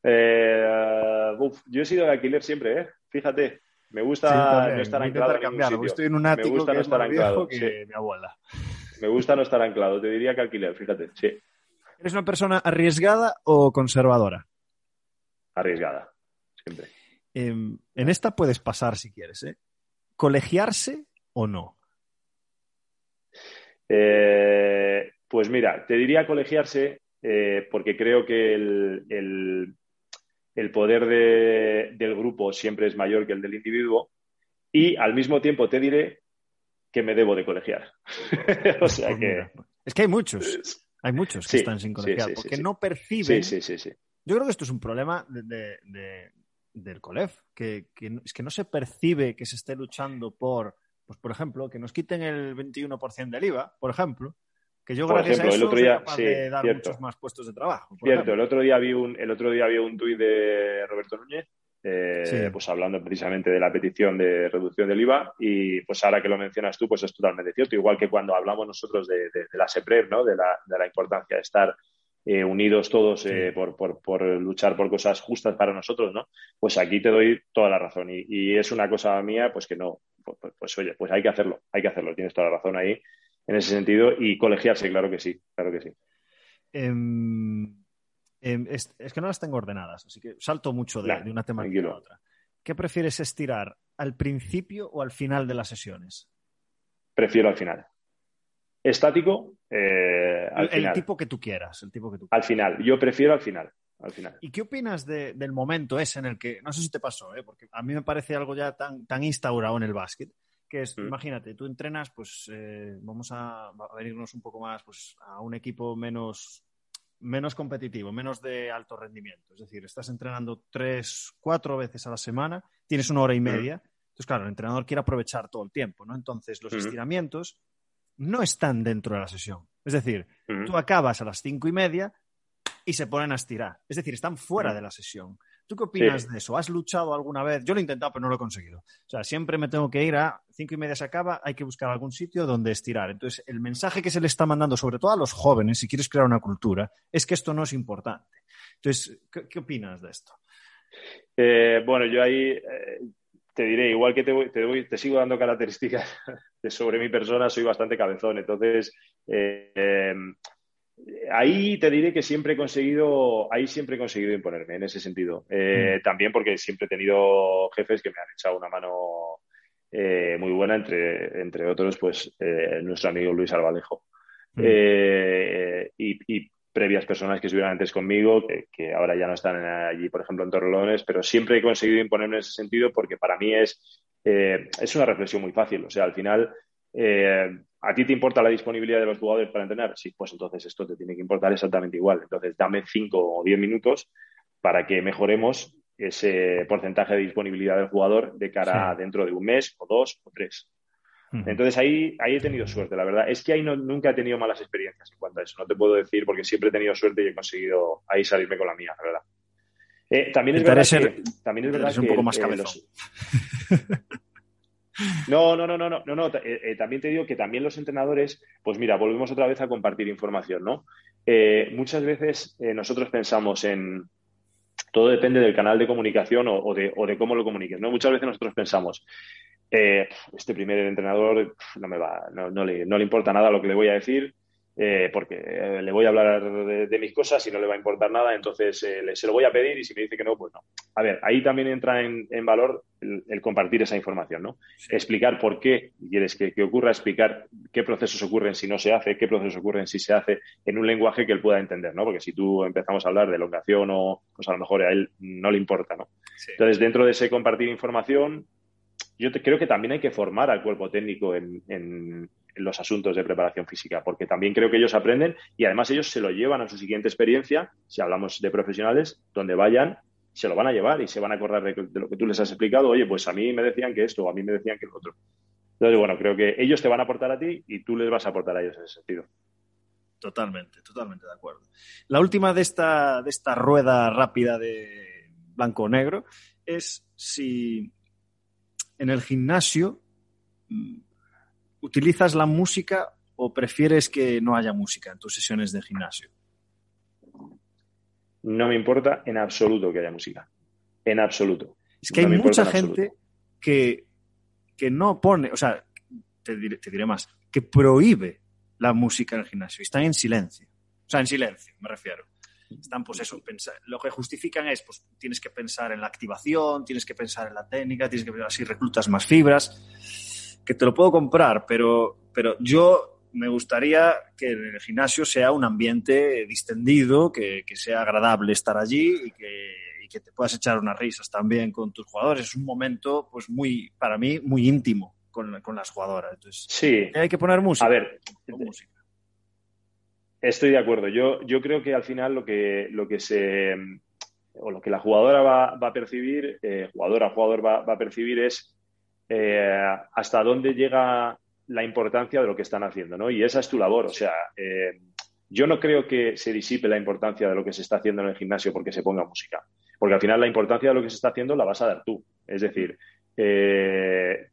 Eh, yo he sido de alquiler siempre, ¿eh? Fíjate. Me gusta no estar anclado en sitio. Estoy en un ático me gusta no estar anclado. Que mi abuela. Me gusta no estar anclado. Te diría que alquiler, fíjate. Sí. ¿Eres una persona arriesgada o conservadora? Arriesgada, siempre. Em, en esta puedes pasar si quieres, ¿eh? ¿Colegiarse o no? Eh, pues mira, te diría colegiarse eh, porque creo que el, el, poder del grupo siempre es mayor que el del individuo y al mismo tiempo te diré que me debo de colegiar. o sea pues que... Es que hay muchos. Hay muchos que están sin colegiar porque no perciben. Sí, sí, sí, Yo creo que esto es un problema de, del COLEF, que, es que no se percibe que se esté luchando por, pues por ejemplo, que nos quiten el 21% del IVA, por ejemplo, que yo gracias a eso el otro día, capaz de dar muchos más puestos de trabajo. Cierto, el otro día vi un, el otro día había un tuit de Roberto Núñez eh, pues hablando precisamente de la petición de reducción del IVA y pues ahora que lo mencionas tú, pues es totalmente cierto, igual que cuando hablamos nosotros de, la SEPRER, ¿no? de, la, de la importancia de estar eh, unidos todos eh, por, por, por, luchar por cosas justas para nosotros, ¿no? Pues aquí te doy toda la razón y, y es una cosa mía, pues que no, pues, pues, pues, oye, pues hay que hacerlo, hay que hacerlo, tienes toda la razón ahí en ese sentido y colegiarse, claro que sí, claro que sí. Em, em, es, que no las tengo ordenadas, así que salto mucho de, una temática a otra. ¿Qué prefieres estirar, al principio o al final de las sesiones? Prefiero al final. Estático, eh, al el, tipo que tú quieras, el tipo que tú Al final, yo prefiero al final. Al final. ¿Y qué opinas del momento ese en el que, no sé si te pasó, ¿eh? porque a mí me parece algo ya tan, tan instaurado en el básquet, que es, mm. imagínate, tú entrenas, pues eh, vamos a, venirnos un poco más pues, a un equipo menos, menos competitivo, menos de alto rendimiento. Es decir, estás entrenando tres, cuatro veces a la semana, tienes una hora y mm. media. Entonces, claro, el entrenador quiere aprovechar todo el tiempo, ¿no? Entonces, los mm. estiramientos no están dentro de la sesión. Es decir, tú acabas a las cinco y media y se ponen a estirar. Es decir, están fuera de la sesión. ¿Tú qué opinas de eso? ¿Has luchado alguna vez? Yo lo he intentado, pero no lo he conseguido. O sea, siempre me tengo que ir a cinco y media se acaba, hay que buscar algún sitio donde estirar. Entonces, el mensaje que se le está mandando, sobre todo a los jóvenes, si quieres crear una cultura, es que esto no es importante. Entonces, ¿qué, opinas de esto? Eh, bueno, yo ahí eh, te diré, igual que te, te, te, sigo dando características de sobre mi persona, soy bastante cabezón. Entonces, eh, ahí te diré que siempre he conseguido, ahí siempre he conseguido imponerme en ese sentido. Eh, mm. También porque siempre he tenido jefes que me han echado una mano eh, muy buena, entre, entre otros, pues eh, nuestro amigo Luis Albalejo. Mm. Y, previas personas que estuvieron antes conmigo, que, ahora ya no están allí, por ejemplo, en Torrelones, pero siempre he conseguido imponerme en ese sentido porque para mí es, es una reflexión muy fácil. O sea, al final ¿A ti te importa la disponibilidad de los jugadores para entrenar? Sí, pues entonces esto te tiene que importar exactamente igual. Entonces, dame 5 o 10 minutos para que mejoremos ese porcentaje de disponibilidad del jugador de cara a dentro de un mes o dos o tres. Entonces ahí, ahí he tenido suerte, la verdad. Es que ahí nunca he tenido malas experiencias en cuanto a eso. No te puedo decir porque siempre he tenido suerte y he conseguido ahí salirme con la mía, la verdad. Eh, también, es verdad que, también es verdad un poco más cabezón. No, no, no, no, no, no, eh, eh, también te digo que también los entrenadores, pues mira, volvemos otra vez a compartir información, ¿no? Eh, muchas veces nosotros pensamos en, todo depende del canal de comunicación o, de, o, de, cómo lo comuniques, ¿no? Muchas veces nosotros pensamos, este primer entrenador no me va, no, le, no le importa nada lo que le voy a decir, eh, porque eh, le voy a hablar de, mis cosas y no le va a importar nada, entonces eh, se lo voy a pedir y si me dice que no, pues no. A ver, ahí también entra en, valor el, compartir esa información, ¿no? Explicar por qué quieres que, ocurra, explicar qué procesos ocurren si no se hace, qué procesos ocurren si se hace en un lenguaje que él pueda entender, ¿no? Porque si tú empezamos a hablar de elongación o, pues a lo mejor a él no le importa, ¿no? Entonces, dentro de ese compartir información, yo creo que también hay que formar al cuerpo técnico en los asuntos de preparación física, porque también creo que ellos aprenden y además ellos se lo llevan a su siguiente experiencia, si hablamos de profesionales, donde vayan, se lo van a llevar y se van a acordar de, lo que tú les has explicado, oye, pues a mí me decían que esto, o a mí me decían que lo otro. Entonces, bueno, creo que ellos te van a aportar a ti y tú les vas a aportar a ellos en ese sentido. Totalmente, totalmente de acuerdo. La última de esta, de esta rueda rápida de blanco-negro es si en el gimnasio ¿Utilizas la música o prefieres que no haya música en tus sesiones de gimnasio? No me importa en absoluto que haya música. En absoluto. Es que hay mucha gente que, no pone, o sea, te diré, más, que prohíbe la música en el gimnasio. Están en silencio. O sea, en silencio, me refiero. Están, pues eso, lo que justifican es, pues tienes que pensar en la activación, tienes que pensar en la técnica, tienes que pensar si reclutas más fibras que te lo puedo comprar, pero, pero yo me gustaría que el gimnasio sea un ambiente distendido, que, sea agradable estar allí y que, te puedas echar unas risas también con tus jugadores. Es un momento, pues, muy, para mí, muy íntimo con, las jugadoras. Entonces, sí. Hay que poner música. A ver, Estoy de acuerdo. Yo, creo que al final lo que, se o lo que la jugadora va, a percibir, eh, jugadora, jugador va, a percibir es eh, hasta dónde llega la importancia de lo que están haciendo, ¿no? Y esa es tu labor. O sea, eh, yo no creo que se disipe la importancia de lo que se está haciendo en el gimnasio porque se ponga música. Porque al final la importancia de lo que se está haciendo la vas a dar tú. Es decir,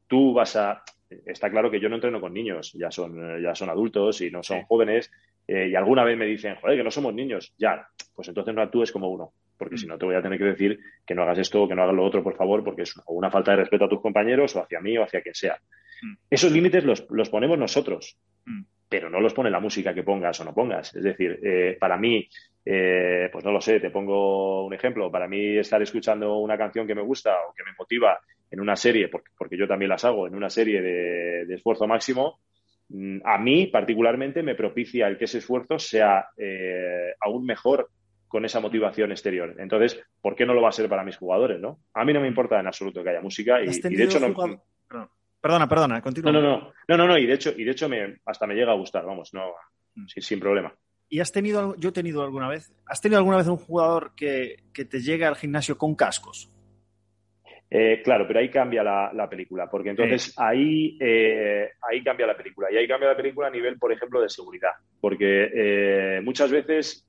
tú vas a. Está claro que yo no entreno con niños, ya son, ya son adultos y no son jóvenes. y alguna vez me dicen, joder, que no somos niños. Ya, pues entonces no actúes como uno porque si no te voy a tener que decir que no hagas esto o que no hagas lo otro, por favor, porque es una falta de respeto a tus compañeros o hacia mí o hacia quien sea. Mm. Esos límites los, ponemos nosotros, mm. pero no los pone la música que pongas o no pongas. Es decir, eh, para mí, eh, pues no lo sé, te pongo un ejemplo. Para mí estar escuchando una canción que me gusta o que me motiva en una serie, porque, yo también las hago, en una serie de, esfuerzo máximo, mm, a mí particularmente me propicia el que ese esfuerzo sea eh, aún mejor con esa motivación exterior. Entonces, ¿por qué no lo va a ser para mis jugadores, no? A mí no me importa en absoluto que haya música y, de hecho no... Perdona, perdona, continúa. No, no, no, no, no, y de hecho, y de hecho me, hasta me llega a gustar, vamos, no, mm. sin, problema. ¿Y has tenido, yo he tenido alguna vez, has tenido alguna vez un jugador que, que te llegue al gimnasio con cascos? Eh, claro, pero ahí cambia la, película, porque entonces ahí, eh, ahí cambia la película. Y ahí cambia la película a nivel, por ejemplo, de seguridad. Porque eh, muchas veces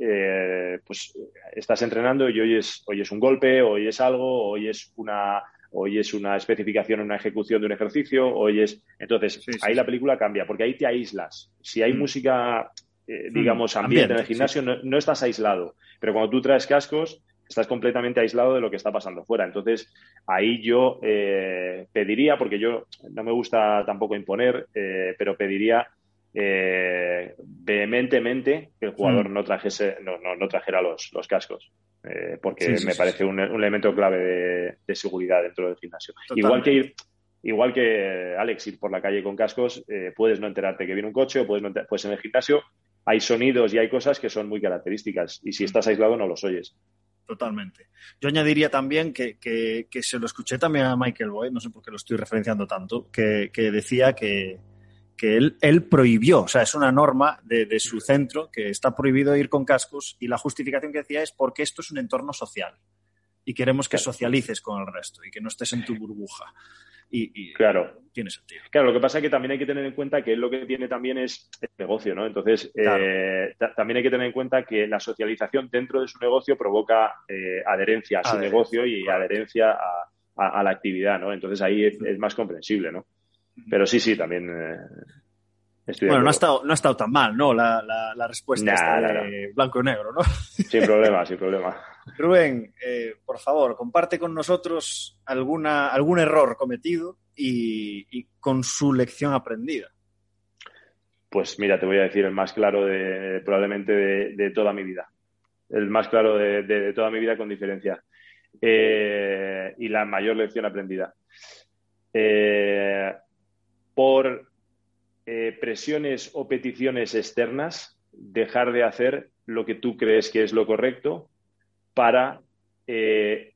pues estás entrenando y oyes, oyes un golpe, oyes algo, oyes una, es una especificación, una ejecución de un ejercicio, oyes. Entonces, ahí la película cambia, porque ahí te aíslas. Si hay mm. música, mm, digamos, ambiente, en el gimnasio, no estás aislado. Pero cuando tú traes cascos, estás completamente aislado de lo que está pasando fuera. Entonces, ahí yo eh, pediría, porque yo no me gusta tampoco imponer, eh, pero pediría eh, vehementemente que el jugador mm. no, trajese, no, no, trajera los, los cascos. porque me parece un, elemento clave de, seguridad dentro del gimnasio. Igual que ir, igual que Alex, ir por la calle con cascos, puedes no enterarte que viene un coche o puedes, no pues en el gimnasio hay sonidos y hay cosas que son muy características y si estás aislado no los oyes totalmente. Yo añadiría también que, se lo escuché también a Michael Boyd, no sé por qué lo estoy referenciando tanto, que, decía que, él, él, prohibió, o sea, es una norma de, su centro que está prohibido ir con cascos y la justificación que decía es porque esto es un entorno social y queremos que socialices con el resto y que no estés en tu burbuja y, claro. tiene sentido. Claro, lo que pasa es que también hay que tener en cuenta que lo que tiene también es el negocio, ¿no? Entonces, eh, también hay que tener en cuenta que la socialización dentro de su negocio provoca eh, adherencia a su negocio y adherencia a, la actividad, ¿no? Entonces ahí es, más comprensible, ¿no? Pero sí, sí, también eh, bueno, no ha, estado, no ha estado tan mal, ¿no? La, la, respuesta de blanco y negro, ¿no? Sin problema, sin problema. Rubén, eh, por favor, comparte con nosotros alguna, algún error cometido y, con su lección aprendida. Pues mira, te voy a decir el más claro de, probablemente de, toda mi vida. El más claro de, toda mi vida con diferencia. Eh, y la mayor lección aprendida. Eh, por presiones o peticiones externas, dejar de hacer lo que tú crees que es lo correcto para, eh,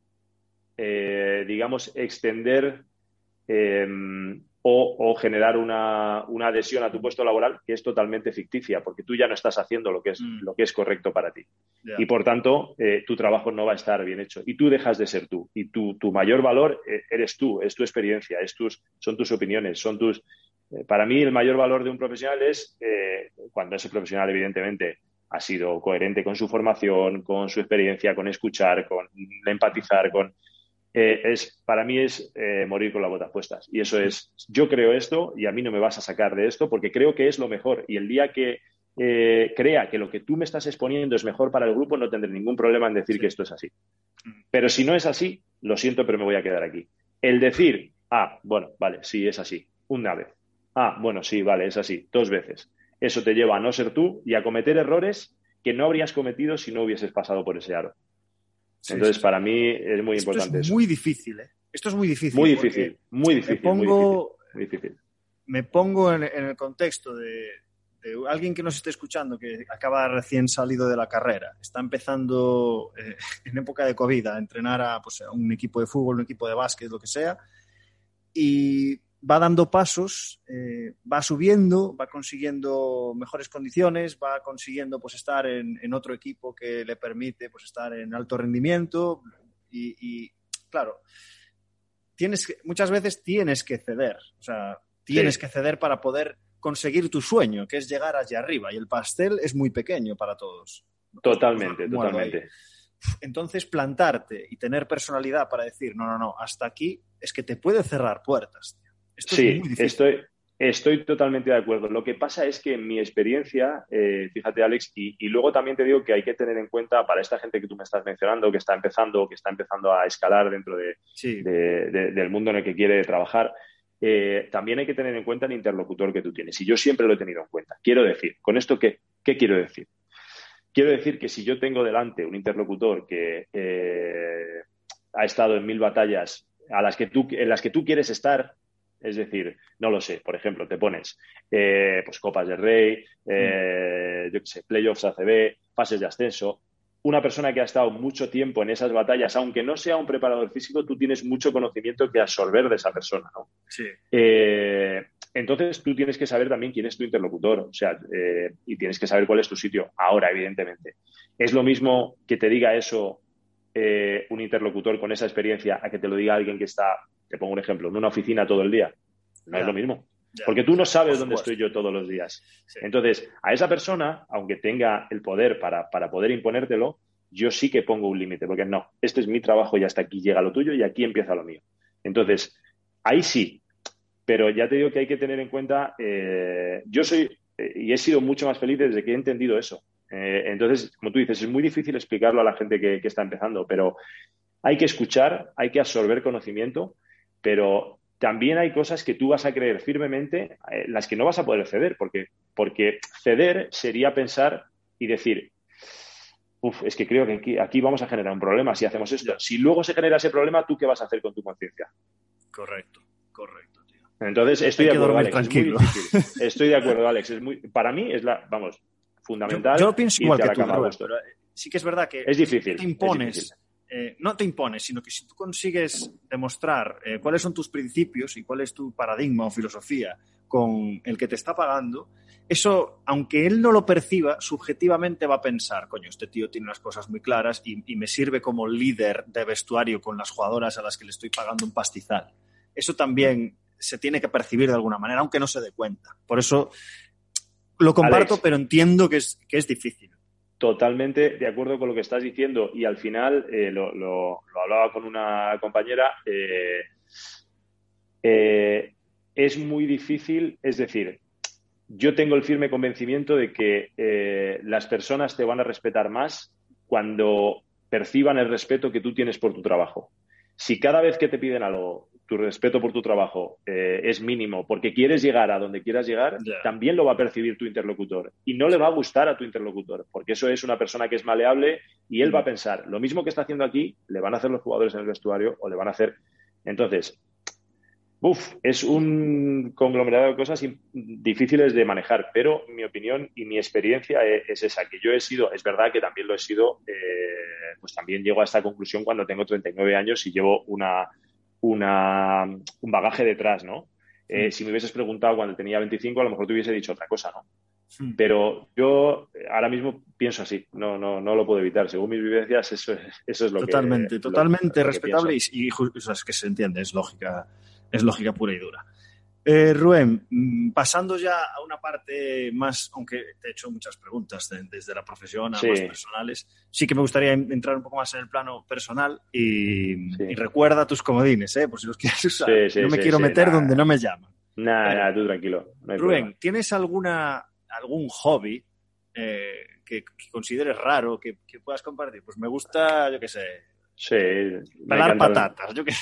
eh, digamos, extender em, o, generar una, adhesión a tu puesto laboral que es totalmente ficticia, porque tú ya no estás haciendo lo que es, mm. lo que es correcto para ti. Y por tanto, tu trabajo no va a estar bien hecho. Y tú dejas de ser tú. Y tu, tu mayor valor eres tú, es tu experiencia, es tus, son tus opiniones, son tus, eh, para mí el mayor valor de un profesional es eh, cuando ese profesional evidentemente ha sido coherente con su formación, con su experiencia, con escuchar, con empatizar, con eh, es para mí es morir con las botas puestas y eso es yo creo esto y a mí no me vas a sacar de esto porque creo que es lo mejor. Y el día que crea que lo que tú me estás exponiendo es mejor para el grupo no tendré ningún problema en decir que esto es así. Pero si no es así lo siento pero me voy a quedar aquí. El decir ah bueno vale sí es así una vez. Ah, bueno, sí, vale, es así, dos veces. Eso te lleva a no ser tú y a cometer errores que no habrías cometido si no hubieses pasado por ese aro. Entonces, para mí es muy importante es muy difícil, ¿eh? Esto es muy difícil. Muy difícil, muy difícil. Me pongo, Me pongo en, el contexto de, alguien que nos esté escuchando, que acaba recién salido de la carrera, está empezando eh, en época de COVID a entrenar a, pues, a un equipo de fútbol, un equipo de básquet, lo que sea, y va dando pasos, eh, va subiendo, va consiguiendo mejores condiciones, va consiguiendo pues estar en, en otro equipo que le permite pues estar en alto rendimiento y, y claro, tienes que, muchas veces tienes que ceder, o sea, tienes sí. que ceder para poder conseguir tu sueño, que es llegar allá arriba y el pastel es muy pequeño para todos. Totalmente, totalmente. Entonces, plantarte y tener personalidad para decir, no, no, no, hasta aquí es que te puede cerrar puertas. Esto sí, estoy, estoy totalmente de acuerdo. Lo que pasa es que en mi experiencia, eh, fíjate Alex, y, y, luego también te digo que hay que tener en cuenta para esta gente que tú me estás mencionando, que está empezando, que está empezando a escalar dentro de, sí. de, de, del mundo en el que quiere trabajar, eh, también hay que tener en cuenta el interlocutor que tú tienes. Y yo siempre lo he tenido en cuenta. Quiero decir, ¿con esto qué, qué quiero decir? Quiero decir que si yo tengo delante un interlocutor que eh, ha estado en mil batallas a las que tú, en las que tú quieres estar, es decir, no lo sé, por ejemplo, te pones eh, pues Copas del Rey, eh, yo qué sé, playoffs ACB, fases de ascenso. Una persona que ha estado mucho tiempo en esas batallas, aunque no sea un preparador físico, tú tienes mucho conocimiento que absorber de esa persona, ¿no? Sí. Eh, entonces tú tienes que saber también quién es tu interlocutor, o sea, y tienes que saber cuál es tu sitio. Ahora, evidentemente, es lo mismo que te diga eso eh, un interlocutor con esa experiencia a que te lo diga alguien que está, te pongo un ejemplo, en una oficina todo el día. No yeah. es lo mismo. Yeah. Porque tú no sabes dónde estoy yo todos los días. Sí. Entonces, a esa persona, aunque tenga el poder para, para poder imponértelo, yo sí que pongo un límite, porque no, este es mi trabajo y hasta aquí llega lo tuyo y aquí empieza lo mío. Entonces, ahí sí, pero ya te digo que hay que tener en cuenta, eh, yo soy eh, y he sido mucho más feliz desde que he entendido eso. Eh, entonces, como tú dices, es muy difícil explicarlo a la gente que, que, está empezando, pero hay que escuchar, hay que absorber conocimiento, pero también hay cosas que tú vas a creer firmemente, eh, las que no vas a poder ceder, porque, porque ceder sería pensar y decir, Uf, es que creo que aquí, aquí, vamos a generar un problema si hacemos esto. Si luego se genera ese problema, ¿tú qué vas a hacer con tu conciencia? Correcto, correcto, tío. Entonces, estoy Hay de acuerdo, Alex. Tranquilo. Estoy de acuerdo, Alex. Es muy, para mí es la, vamos, fundamental. Yo, yo pienso igual que tú, Robert, pero sí que es verdad que es difícil, te impones, difícil. Eh, no te impones, sino que si tú consigues demostrar eh, cuáles son tus principios y cuál es tu paradigma o filosofía con el que te está pagando, eso, aunque él no lo perciba, subjetivamente va a pensar, coño, este tío tiene unas cosas muy claras y, y me sirve como líder de vestuario con las jugadoras a las que le estoy pagando un pastizal. Eso también se tiene que percibir de alguna manera, aunque no se dé cuenta. Por eso lo comparto, Alex, pero entiendo que es, que es difícil. Totalmente de acuerdo con lo que estás diciendo y al final eh, lo, lo, hablaba con una compañera. Eh, eh, es muy difícil, es decir, yo tengo el firme convencimiento de que las personas te van a respetar más cuando perciban el respeto que tú tienes por tu trabajo. Si cada vez que te piden algo tu respeto por tu trabajo eh, es mínimo porque quieres llegar a donde quieras llegar, yeah. también lo va a percibir tu interlocutor y no le va a gustar a tu interlocutor porque eso es una persona que es maleable y él va a pensar lo mismo que está haciendo aquí, le van a hacer los jugadores en el vestuario o le van a hacer. Entonces, uf, es un conglomerado de cosas difíciles de manejar, pero mi opinión y mi experiencia es, es esa, que yo he sido, es verdad que también lo he sido, eh, pues también llego a esta conclusión cuando tengo 39 años y llevo una una, un bagaje detrás, ¿no? Eh, si me hubieses preguntado cuando tenía 25, a lo mejor te hubiese dicho otra cosa, ¿no? Sí. Pero yo ahora mismo pienso así, no, no, no lo puedo evitar. Según mis vivencias, eso es, eso es lo totalmente, que. Totalmente, totalmente respetable y, y, o sea, es que se entiende, es lógica, es lógica pura y dura. Eh, Rubén, mm, pasando ya a una parte más, aunque te he hecho muchas preguntas de, desde la profesión a sí. más personales, sí que me gustaría entrar un poco más en el plano personal y, sí. y recuerda tus comodines, ¿eh? por si los quieres usar. Sí, no me quiero meter donde no me llaman. Nada, nada, tú tranquilo. No Rubén, problema. ¿tienes alguna, algún hobby eh, que, que, consideres raro que, que, puedas compartir? Pues me gusta, yo qué sé. Sí. Pelar patatas, yo qué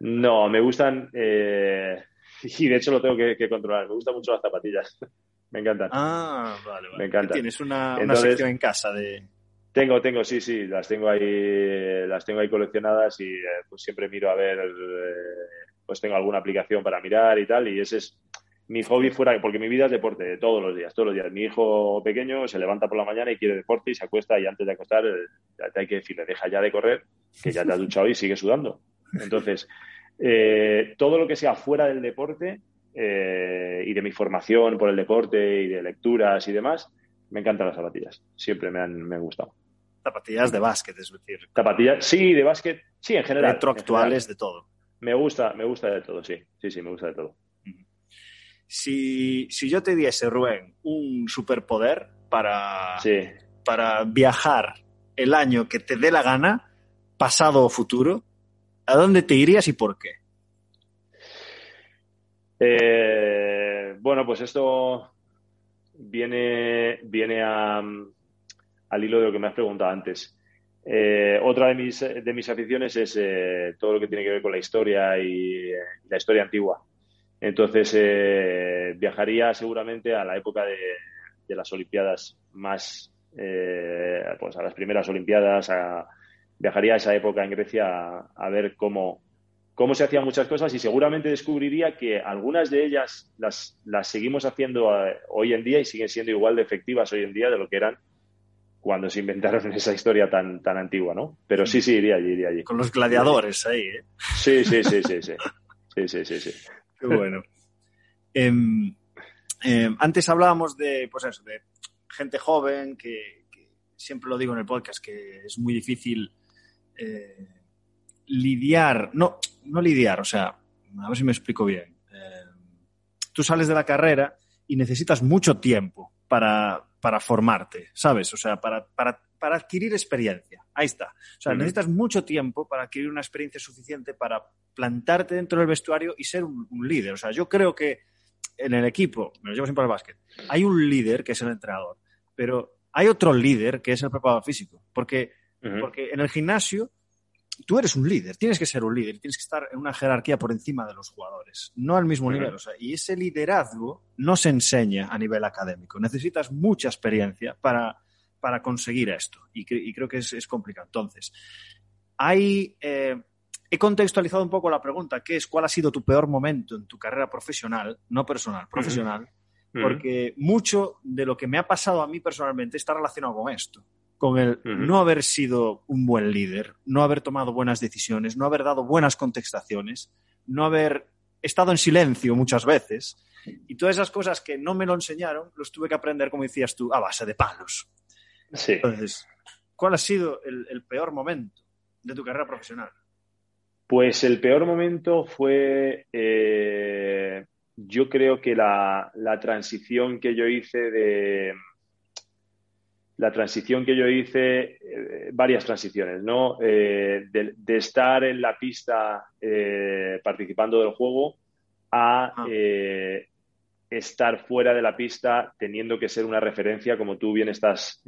No, me gustan. Eh y de hecho lo tengo que, que, controlar. Me gustan mucho las zapatillas. Me encantan. Ah, vale, vale. Me encantan. Tienes una, Entonces, una sección en casa de. Tengo, tengo, sí, sí, las tengo ahí, las tengo ahí coleccionadas y eh, pues siempre miro a ver, eh, pues tengo alguna aplicación para mirar y tal, y ese es, mi hobby fuera, porque mi vida es deporte, todos los días, todos los días. Mi hijo pequeño se levanta por la mañana y quiere deporte y se acuesta y antes de acostar eh, te hay que decirle, deja ya de correr, que ya te has duchado y sigue sudando. Entonces, eh, todo lo que sea fuera del deporte eh, y de mi formación por el deporte y de lecturas y demás, me encantan las zapatillas. Siempre me han, me han gustado. Zapatillas de básquet, es decir. Zapatillas, sí, de básquet, sí, en general. Retroactuales, de todo. Me gusta, me gusta de todo, sí. Sí, sí, me gusta de todo. Si, yo te diese, Rubén, un superpoder para, para viajar el año que te dé la gana, pasado o futuro, ¿a dónde te irías y por qué? Eh, bueno, pues esto viene, viene al hilo de lo que me has preguntado antes. Eh, otra de mis, de mis aficiones es eh, todo lo que tiene que ver con la historia y la historia antigua. Entonces, eh, viajaría seguramente a la época de, las Olimpiadas más, eh, pues a las primeras Olimpiadas, viajaría a esa época en Grecia a, ver cómo, cómo se hacían muchas cosas y seguramente descubriría que algunas de ellas las, las seguimos haciendo eh, hoy en día y siguen siendo igual de efectivas hoy en día de lo que eran cuando se inventaron esa historia tan, tan antigua, ¿no? Pero sí, sí, iría allí, iría allí. Con los gladiadores ahí, ¿eh? Sí, sí, sí, sí, sí. Sí, sí, sí, sí. Qué bueno. Em, em, antes hablábamos de, pues eso, de gente joven, que, siempre lo digo en el podcast, que es muy difícil eh, lidiar, no, no lidiar, o sea, a ver si me explico bien. Em, tú sales de la carrera y necesitas mucho tiempo para, para formarte, ¿sabes? O sea, para, para, para adquirir experiencia. Ahí está. O sea, necesitas mucho tiempo para adquirir una experiencia suficiente para plantarte dentro del vestuario y ser un, líder. O sea, yo creo que en el equipo, me lo llevo siempre al básquet, hay un líder que es el entrenador, pero hay otro líder que es el preparador físico. Porque, porque en el gimnasio tú eres un líder, tienes que ser un líder, tienes que estar en una jerarquía por encima de los jugadores, no al mismo nivel. O sea, y ese liderazgo no se enseña a nivel académico. Necesitas mucha experiencia para, para conseguir esto. Y, creo que es, complicado. Entonces, hay, eh, he contextualizado un poco la pregunta, que es cuál ha sido tu peor momento en tu carrera profesional, no personal, profesional, porque mucho de lo que me ha pasado a mí personalmente está relacionado con esto, con el no haber sido un buen líder, no haber tomado buenas decisiones, no haber dado buenas contextaciones, no haber estado en silencio muchas veces. Y todas esas cosas que no me lo enseñaron, los tuve que aprender, como decías tú, a base de palos. Sí. Entonces, ¿cuál ha sido el peor momento de tu carrera profesional? Pues el peor momento fue, eh, yo creo que la, transición que yo hice de, la transición que yo hice, eh, varias transiciones, ¿no? Eh, de, estar en la pista participando del juego a ah. estar fuera de la pista teniendo que ser una referencia, como tú bien estás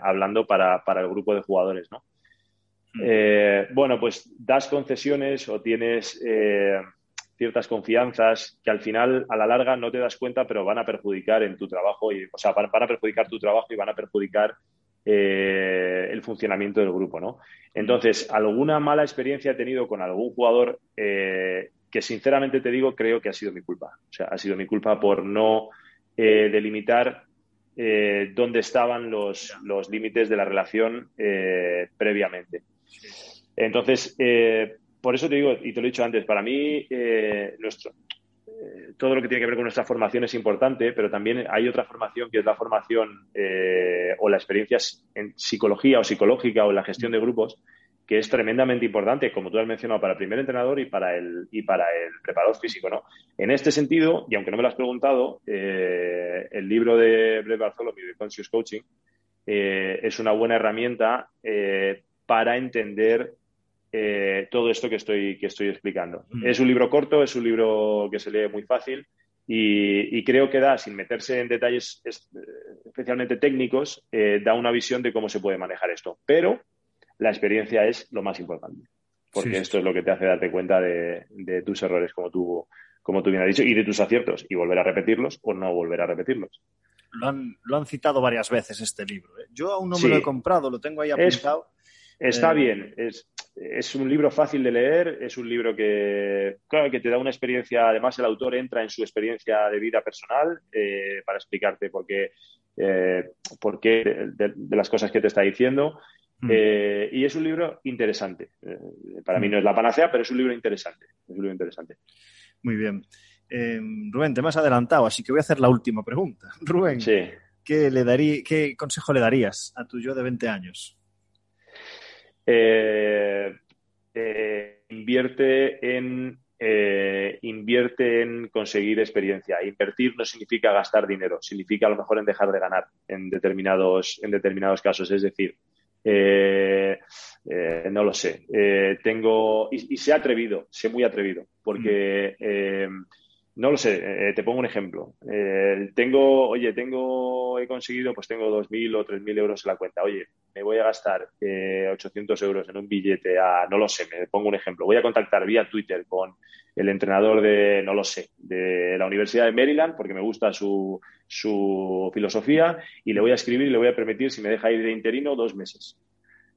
hablando, para, para, el grupo de jugadores, ¿no? Mm. Eh, bueno, pues das concesiones o tienes eh, ciertas confianzas que al final, a la larga, no te das cuenta, pero van a perjudicar en tu trabajo, y, o sea, van, a perjudicar tu trabajo y van a perjudicar eh, el funcionamiento del grupo, ¿no? Entonces, alguna mala experiencia he tenido con algún jugador que, sinceramente te digo, creo que ha sido mi culpa. O sea, ha sido mi culpa por no delimitar dónde estaban los, los límites de la relación previamente. Entonces, eh, por eso te digo, y te lo he dicho antes, para mí eh, nuestro, eh, todo lo que tiene que ver con nuestra formación es importante, pero también hay otra formación que es la formación o la experiencia en psicología o psicológica o la gestión de grupos, que es tremendamente importante, como tú has mencionado, para el primer entrenador y para el, y para el preparador físico. ¿no? En este sentido, y aunque no me lo has preguntado, el libro de Brett Bartholomew de Conscious Coaching es una buena herramienta para entender eh, todo esto que estoy, que estoy explicando. Mm. Es un libro corto, es un libro que se lee muy fácil y, creo que da, sin meterse en detalles especialmente técnicos, eh, da una visión de cómo se puede manejar esto. Pero la experiencia es lo más importante, porque esto es lo que te hace darte cuenta de, tus errores, como tú, como tú bien has dicho, y de tus aciertos, y volver a repetirlos o no volver a repetirlos. Lo han, lo han citado varias veces este libro. ¿eh? Yo aún no me lo he comprado, lo tengo ahí apuntado. Está eh, bien. Es, es un libro fácil de leer, es un libro que, claro, que te da una experiencia, además el autor entra en su experiencia de vida personal eh, para explicarte por qué, eh, por qué de, las cosas que te está diciendo. Mm. Eh, y es un libro interesante. para mí mm. no es la panacea, pero es un libro interesante. Es un libro interesante. Muy bien. Rubén, te me has adelantado, así que voy a hacer la última pregunta. Rubén, ¿qué, le daría, ¿qué consejo le darías a tu yo de 20 años? Eh, eh, invierte en eh, invierte en conseguir experiencia. Invertir no significa gastar dinero, significa a lo mejor en dejar de ganar en determinados, en determinados casos. Es decir, no lo sé. tengo y, se ha atrevido, sé muy atrevido, porque mm. No lo sé, eh, te pongo un ejemplo. Eh, tengo, oye, tengo, he conseguido, pues tengo 2.000 o 3.000 euros en la cuenta. Oye, me voy a gastar 800 eh, euros en un billete a, no lo sé, me pongo un ejemplo. Voy a contactar vía Twitter con el entrenador de, no lo sé, de la Universidad de Maryland, porque me gusta su, su filosofía, y le voy a escribir y le voy a permitir, si me deja ir de interino, dos meses.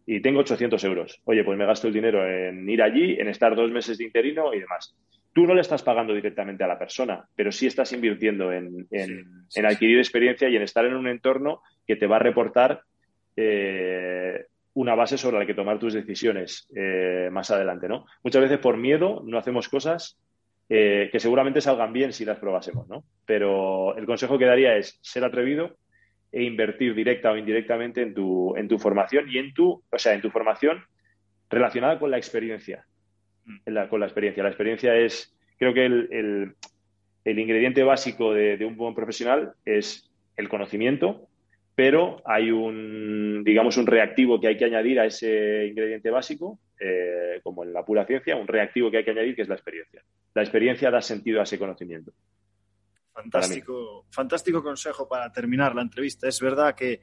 Y tengo 800 euros. Oye, pues me gasto el dinero en ir allí, en estar dos meses de interino y demás tú no le estás pagando directamente a la persona, pero sí estás invirtiendo en, adquirir experiencia y en estar en un entorno que te va a reportar eh, una base sobre la que tomar tus decisiones eh, más adelante, ¿no? Muchas veces por miedo no hacemos cosas eh, que seguramente salgan bien si las probásemos, ¿no? Pero el consejo que daría es ser atrevido e invertir directa o indirectamente en tu, en tu formación y en tu, o sea, en tu formación relacionada con la experiencia con la experiencia. La experiencia es, creo que el, ingrediente básico de, un buen profesional es el conocimiento, pero hay un, digamos, un reactivo que hay que añadir a ese ingrediente básico, eh, como en la pura ciencia, un reactivo que hay que añadir que es la experiencia. La experiencia da sentido a ese conocimiento. Fantástico, fantástico consejo para terminar la entrevista. Es verdad que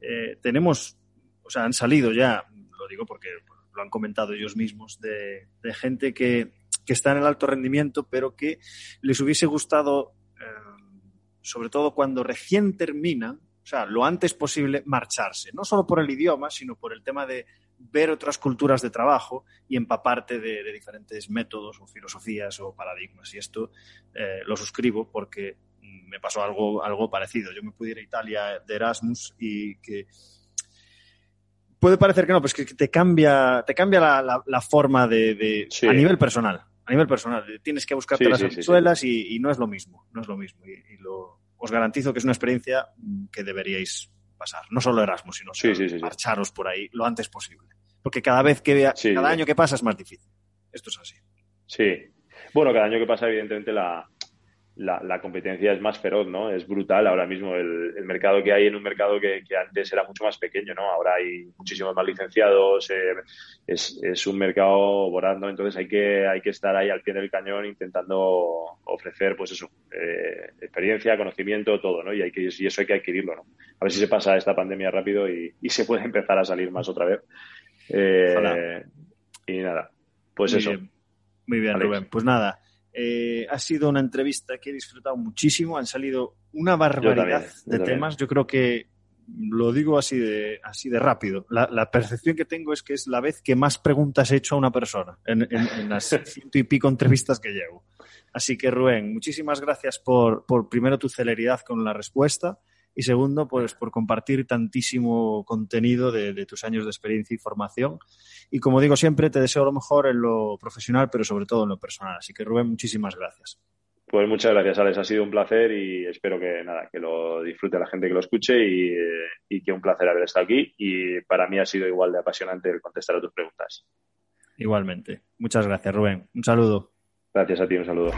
eh, tenemos, o sea, han salido ya, lo digo porque lo han comentado ellos mismos, de, gente que, está en el alto rendimiento, pero que les hubiese gustado, eh, sobre todo cuando recién terminan, o sea, lo antes posible, marcharse. No solo por el idioma, sino por el tema de ver otras culturas de trabajo y empaparte de, diferentes métodos o filosofías o paradigmas. Y esto eh, lo suscribo porque me pasó algo, algo parecido. Yo me pude ir a Italia de Erasmus y que puede parecer que no, pues que te cambia, te cambia la, forma de, a nivel personal. A nivel personal. Tienes que buscarte las suelas y, no es lo mismo. No es lo mismo. Y, lo, os garantizo que es una experiencia que deberíais pasar. No solo Erasmus, sino marcharos por ahí lo antes posible. Porque cada vez que cada año que pasa es más difícil. Esto es así. Sí. Bueno, cada año que pasa, evidentemente, la, la, competencia es más feroz, ¿no? Es brutal ahora mismo el, mercado que hay en un mercado que, antes era mucho más pequeño, ¿no? Ahora hay muchísimos más licenciados, eh, es, un mercado volando, entonces hay que, hay que estar ahí al pie del cañón intentando ofrecer, pues eso, eh, experiencia, conocimiento, todo, ¿no? Y, hay que, y eso hay que adquirirlo, ¿no? A ver si se pasa esta pandemia rápido y, se puede empezar a salir más otra vez. Eh, y nada, pues eso. Muy bien, Rubén. Pues nada, eh, ha sido una entrevista que he disfrutado muchísimo. Han salido una barbaridad de temas. Yo creo que lo digo así de, así de rápido. La, percepción que tengo es que es la vez que más preguntas he hecho a una persona en, las ciento y pico entrevistas que llevo. Así que, Rubén, muchísimas gracias por, por primero tu celeridad con la respuesta y segundo, pues por compartir tantísimo contenido de, tus años de experiencia y formación. Y como digo siempre, te deseo lo mejor en lo profesional, pero sobre todo en lo personal. Así que Rubén, muchísimas gracias. Pues muchas gracias, Alex. Ha sido un placer y espero que nada, que lo disfrute la gente que lo escuche y, y que un placer haber estado aquí. Y para mí ha sido igual de apasionante el contestar a tus preguntas. Igualmente. Muchas gracias, Rubén. Un saludo. Gracias a ti, un saludo.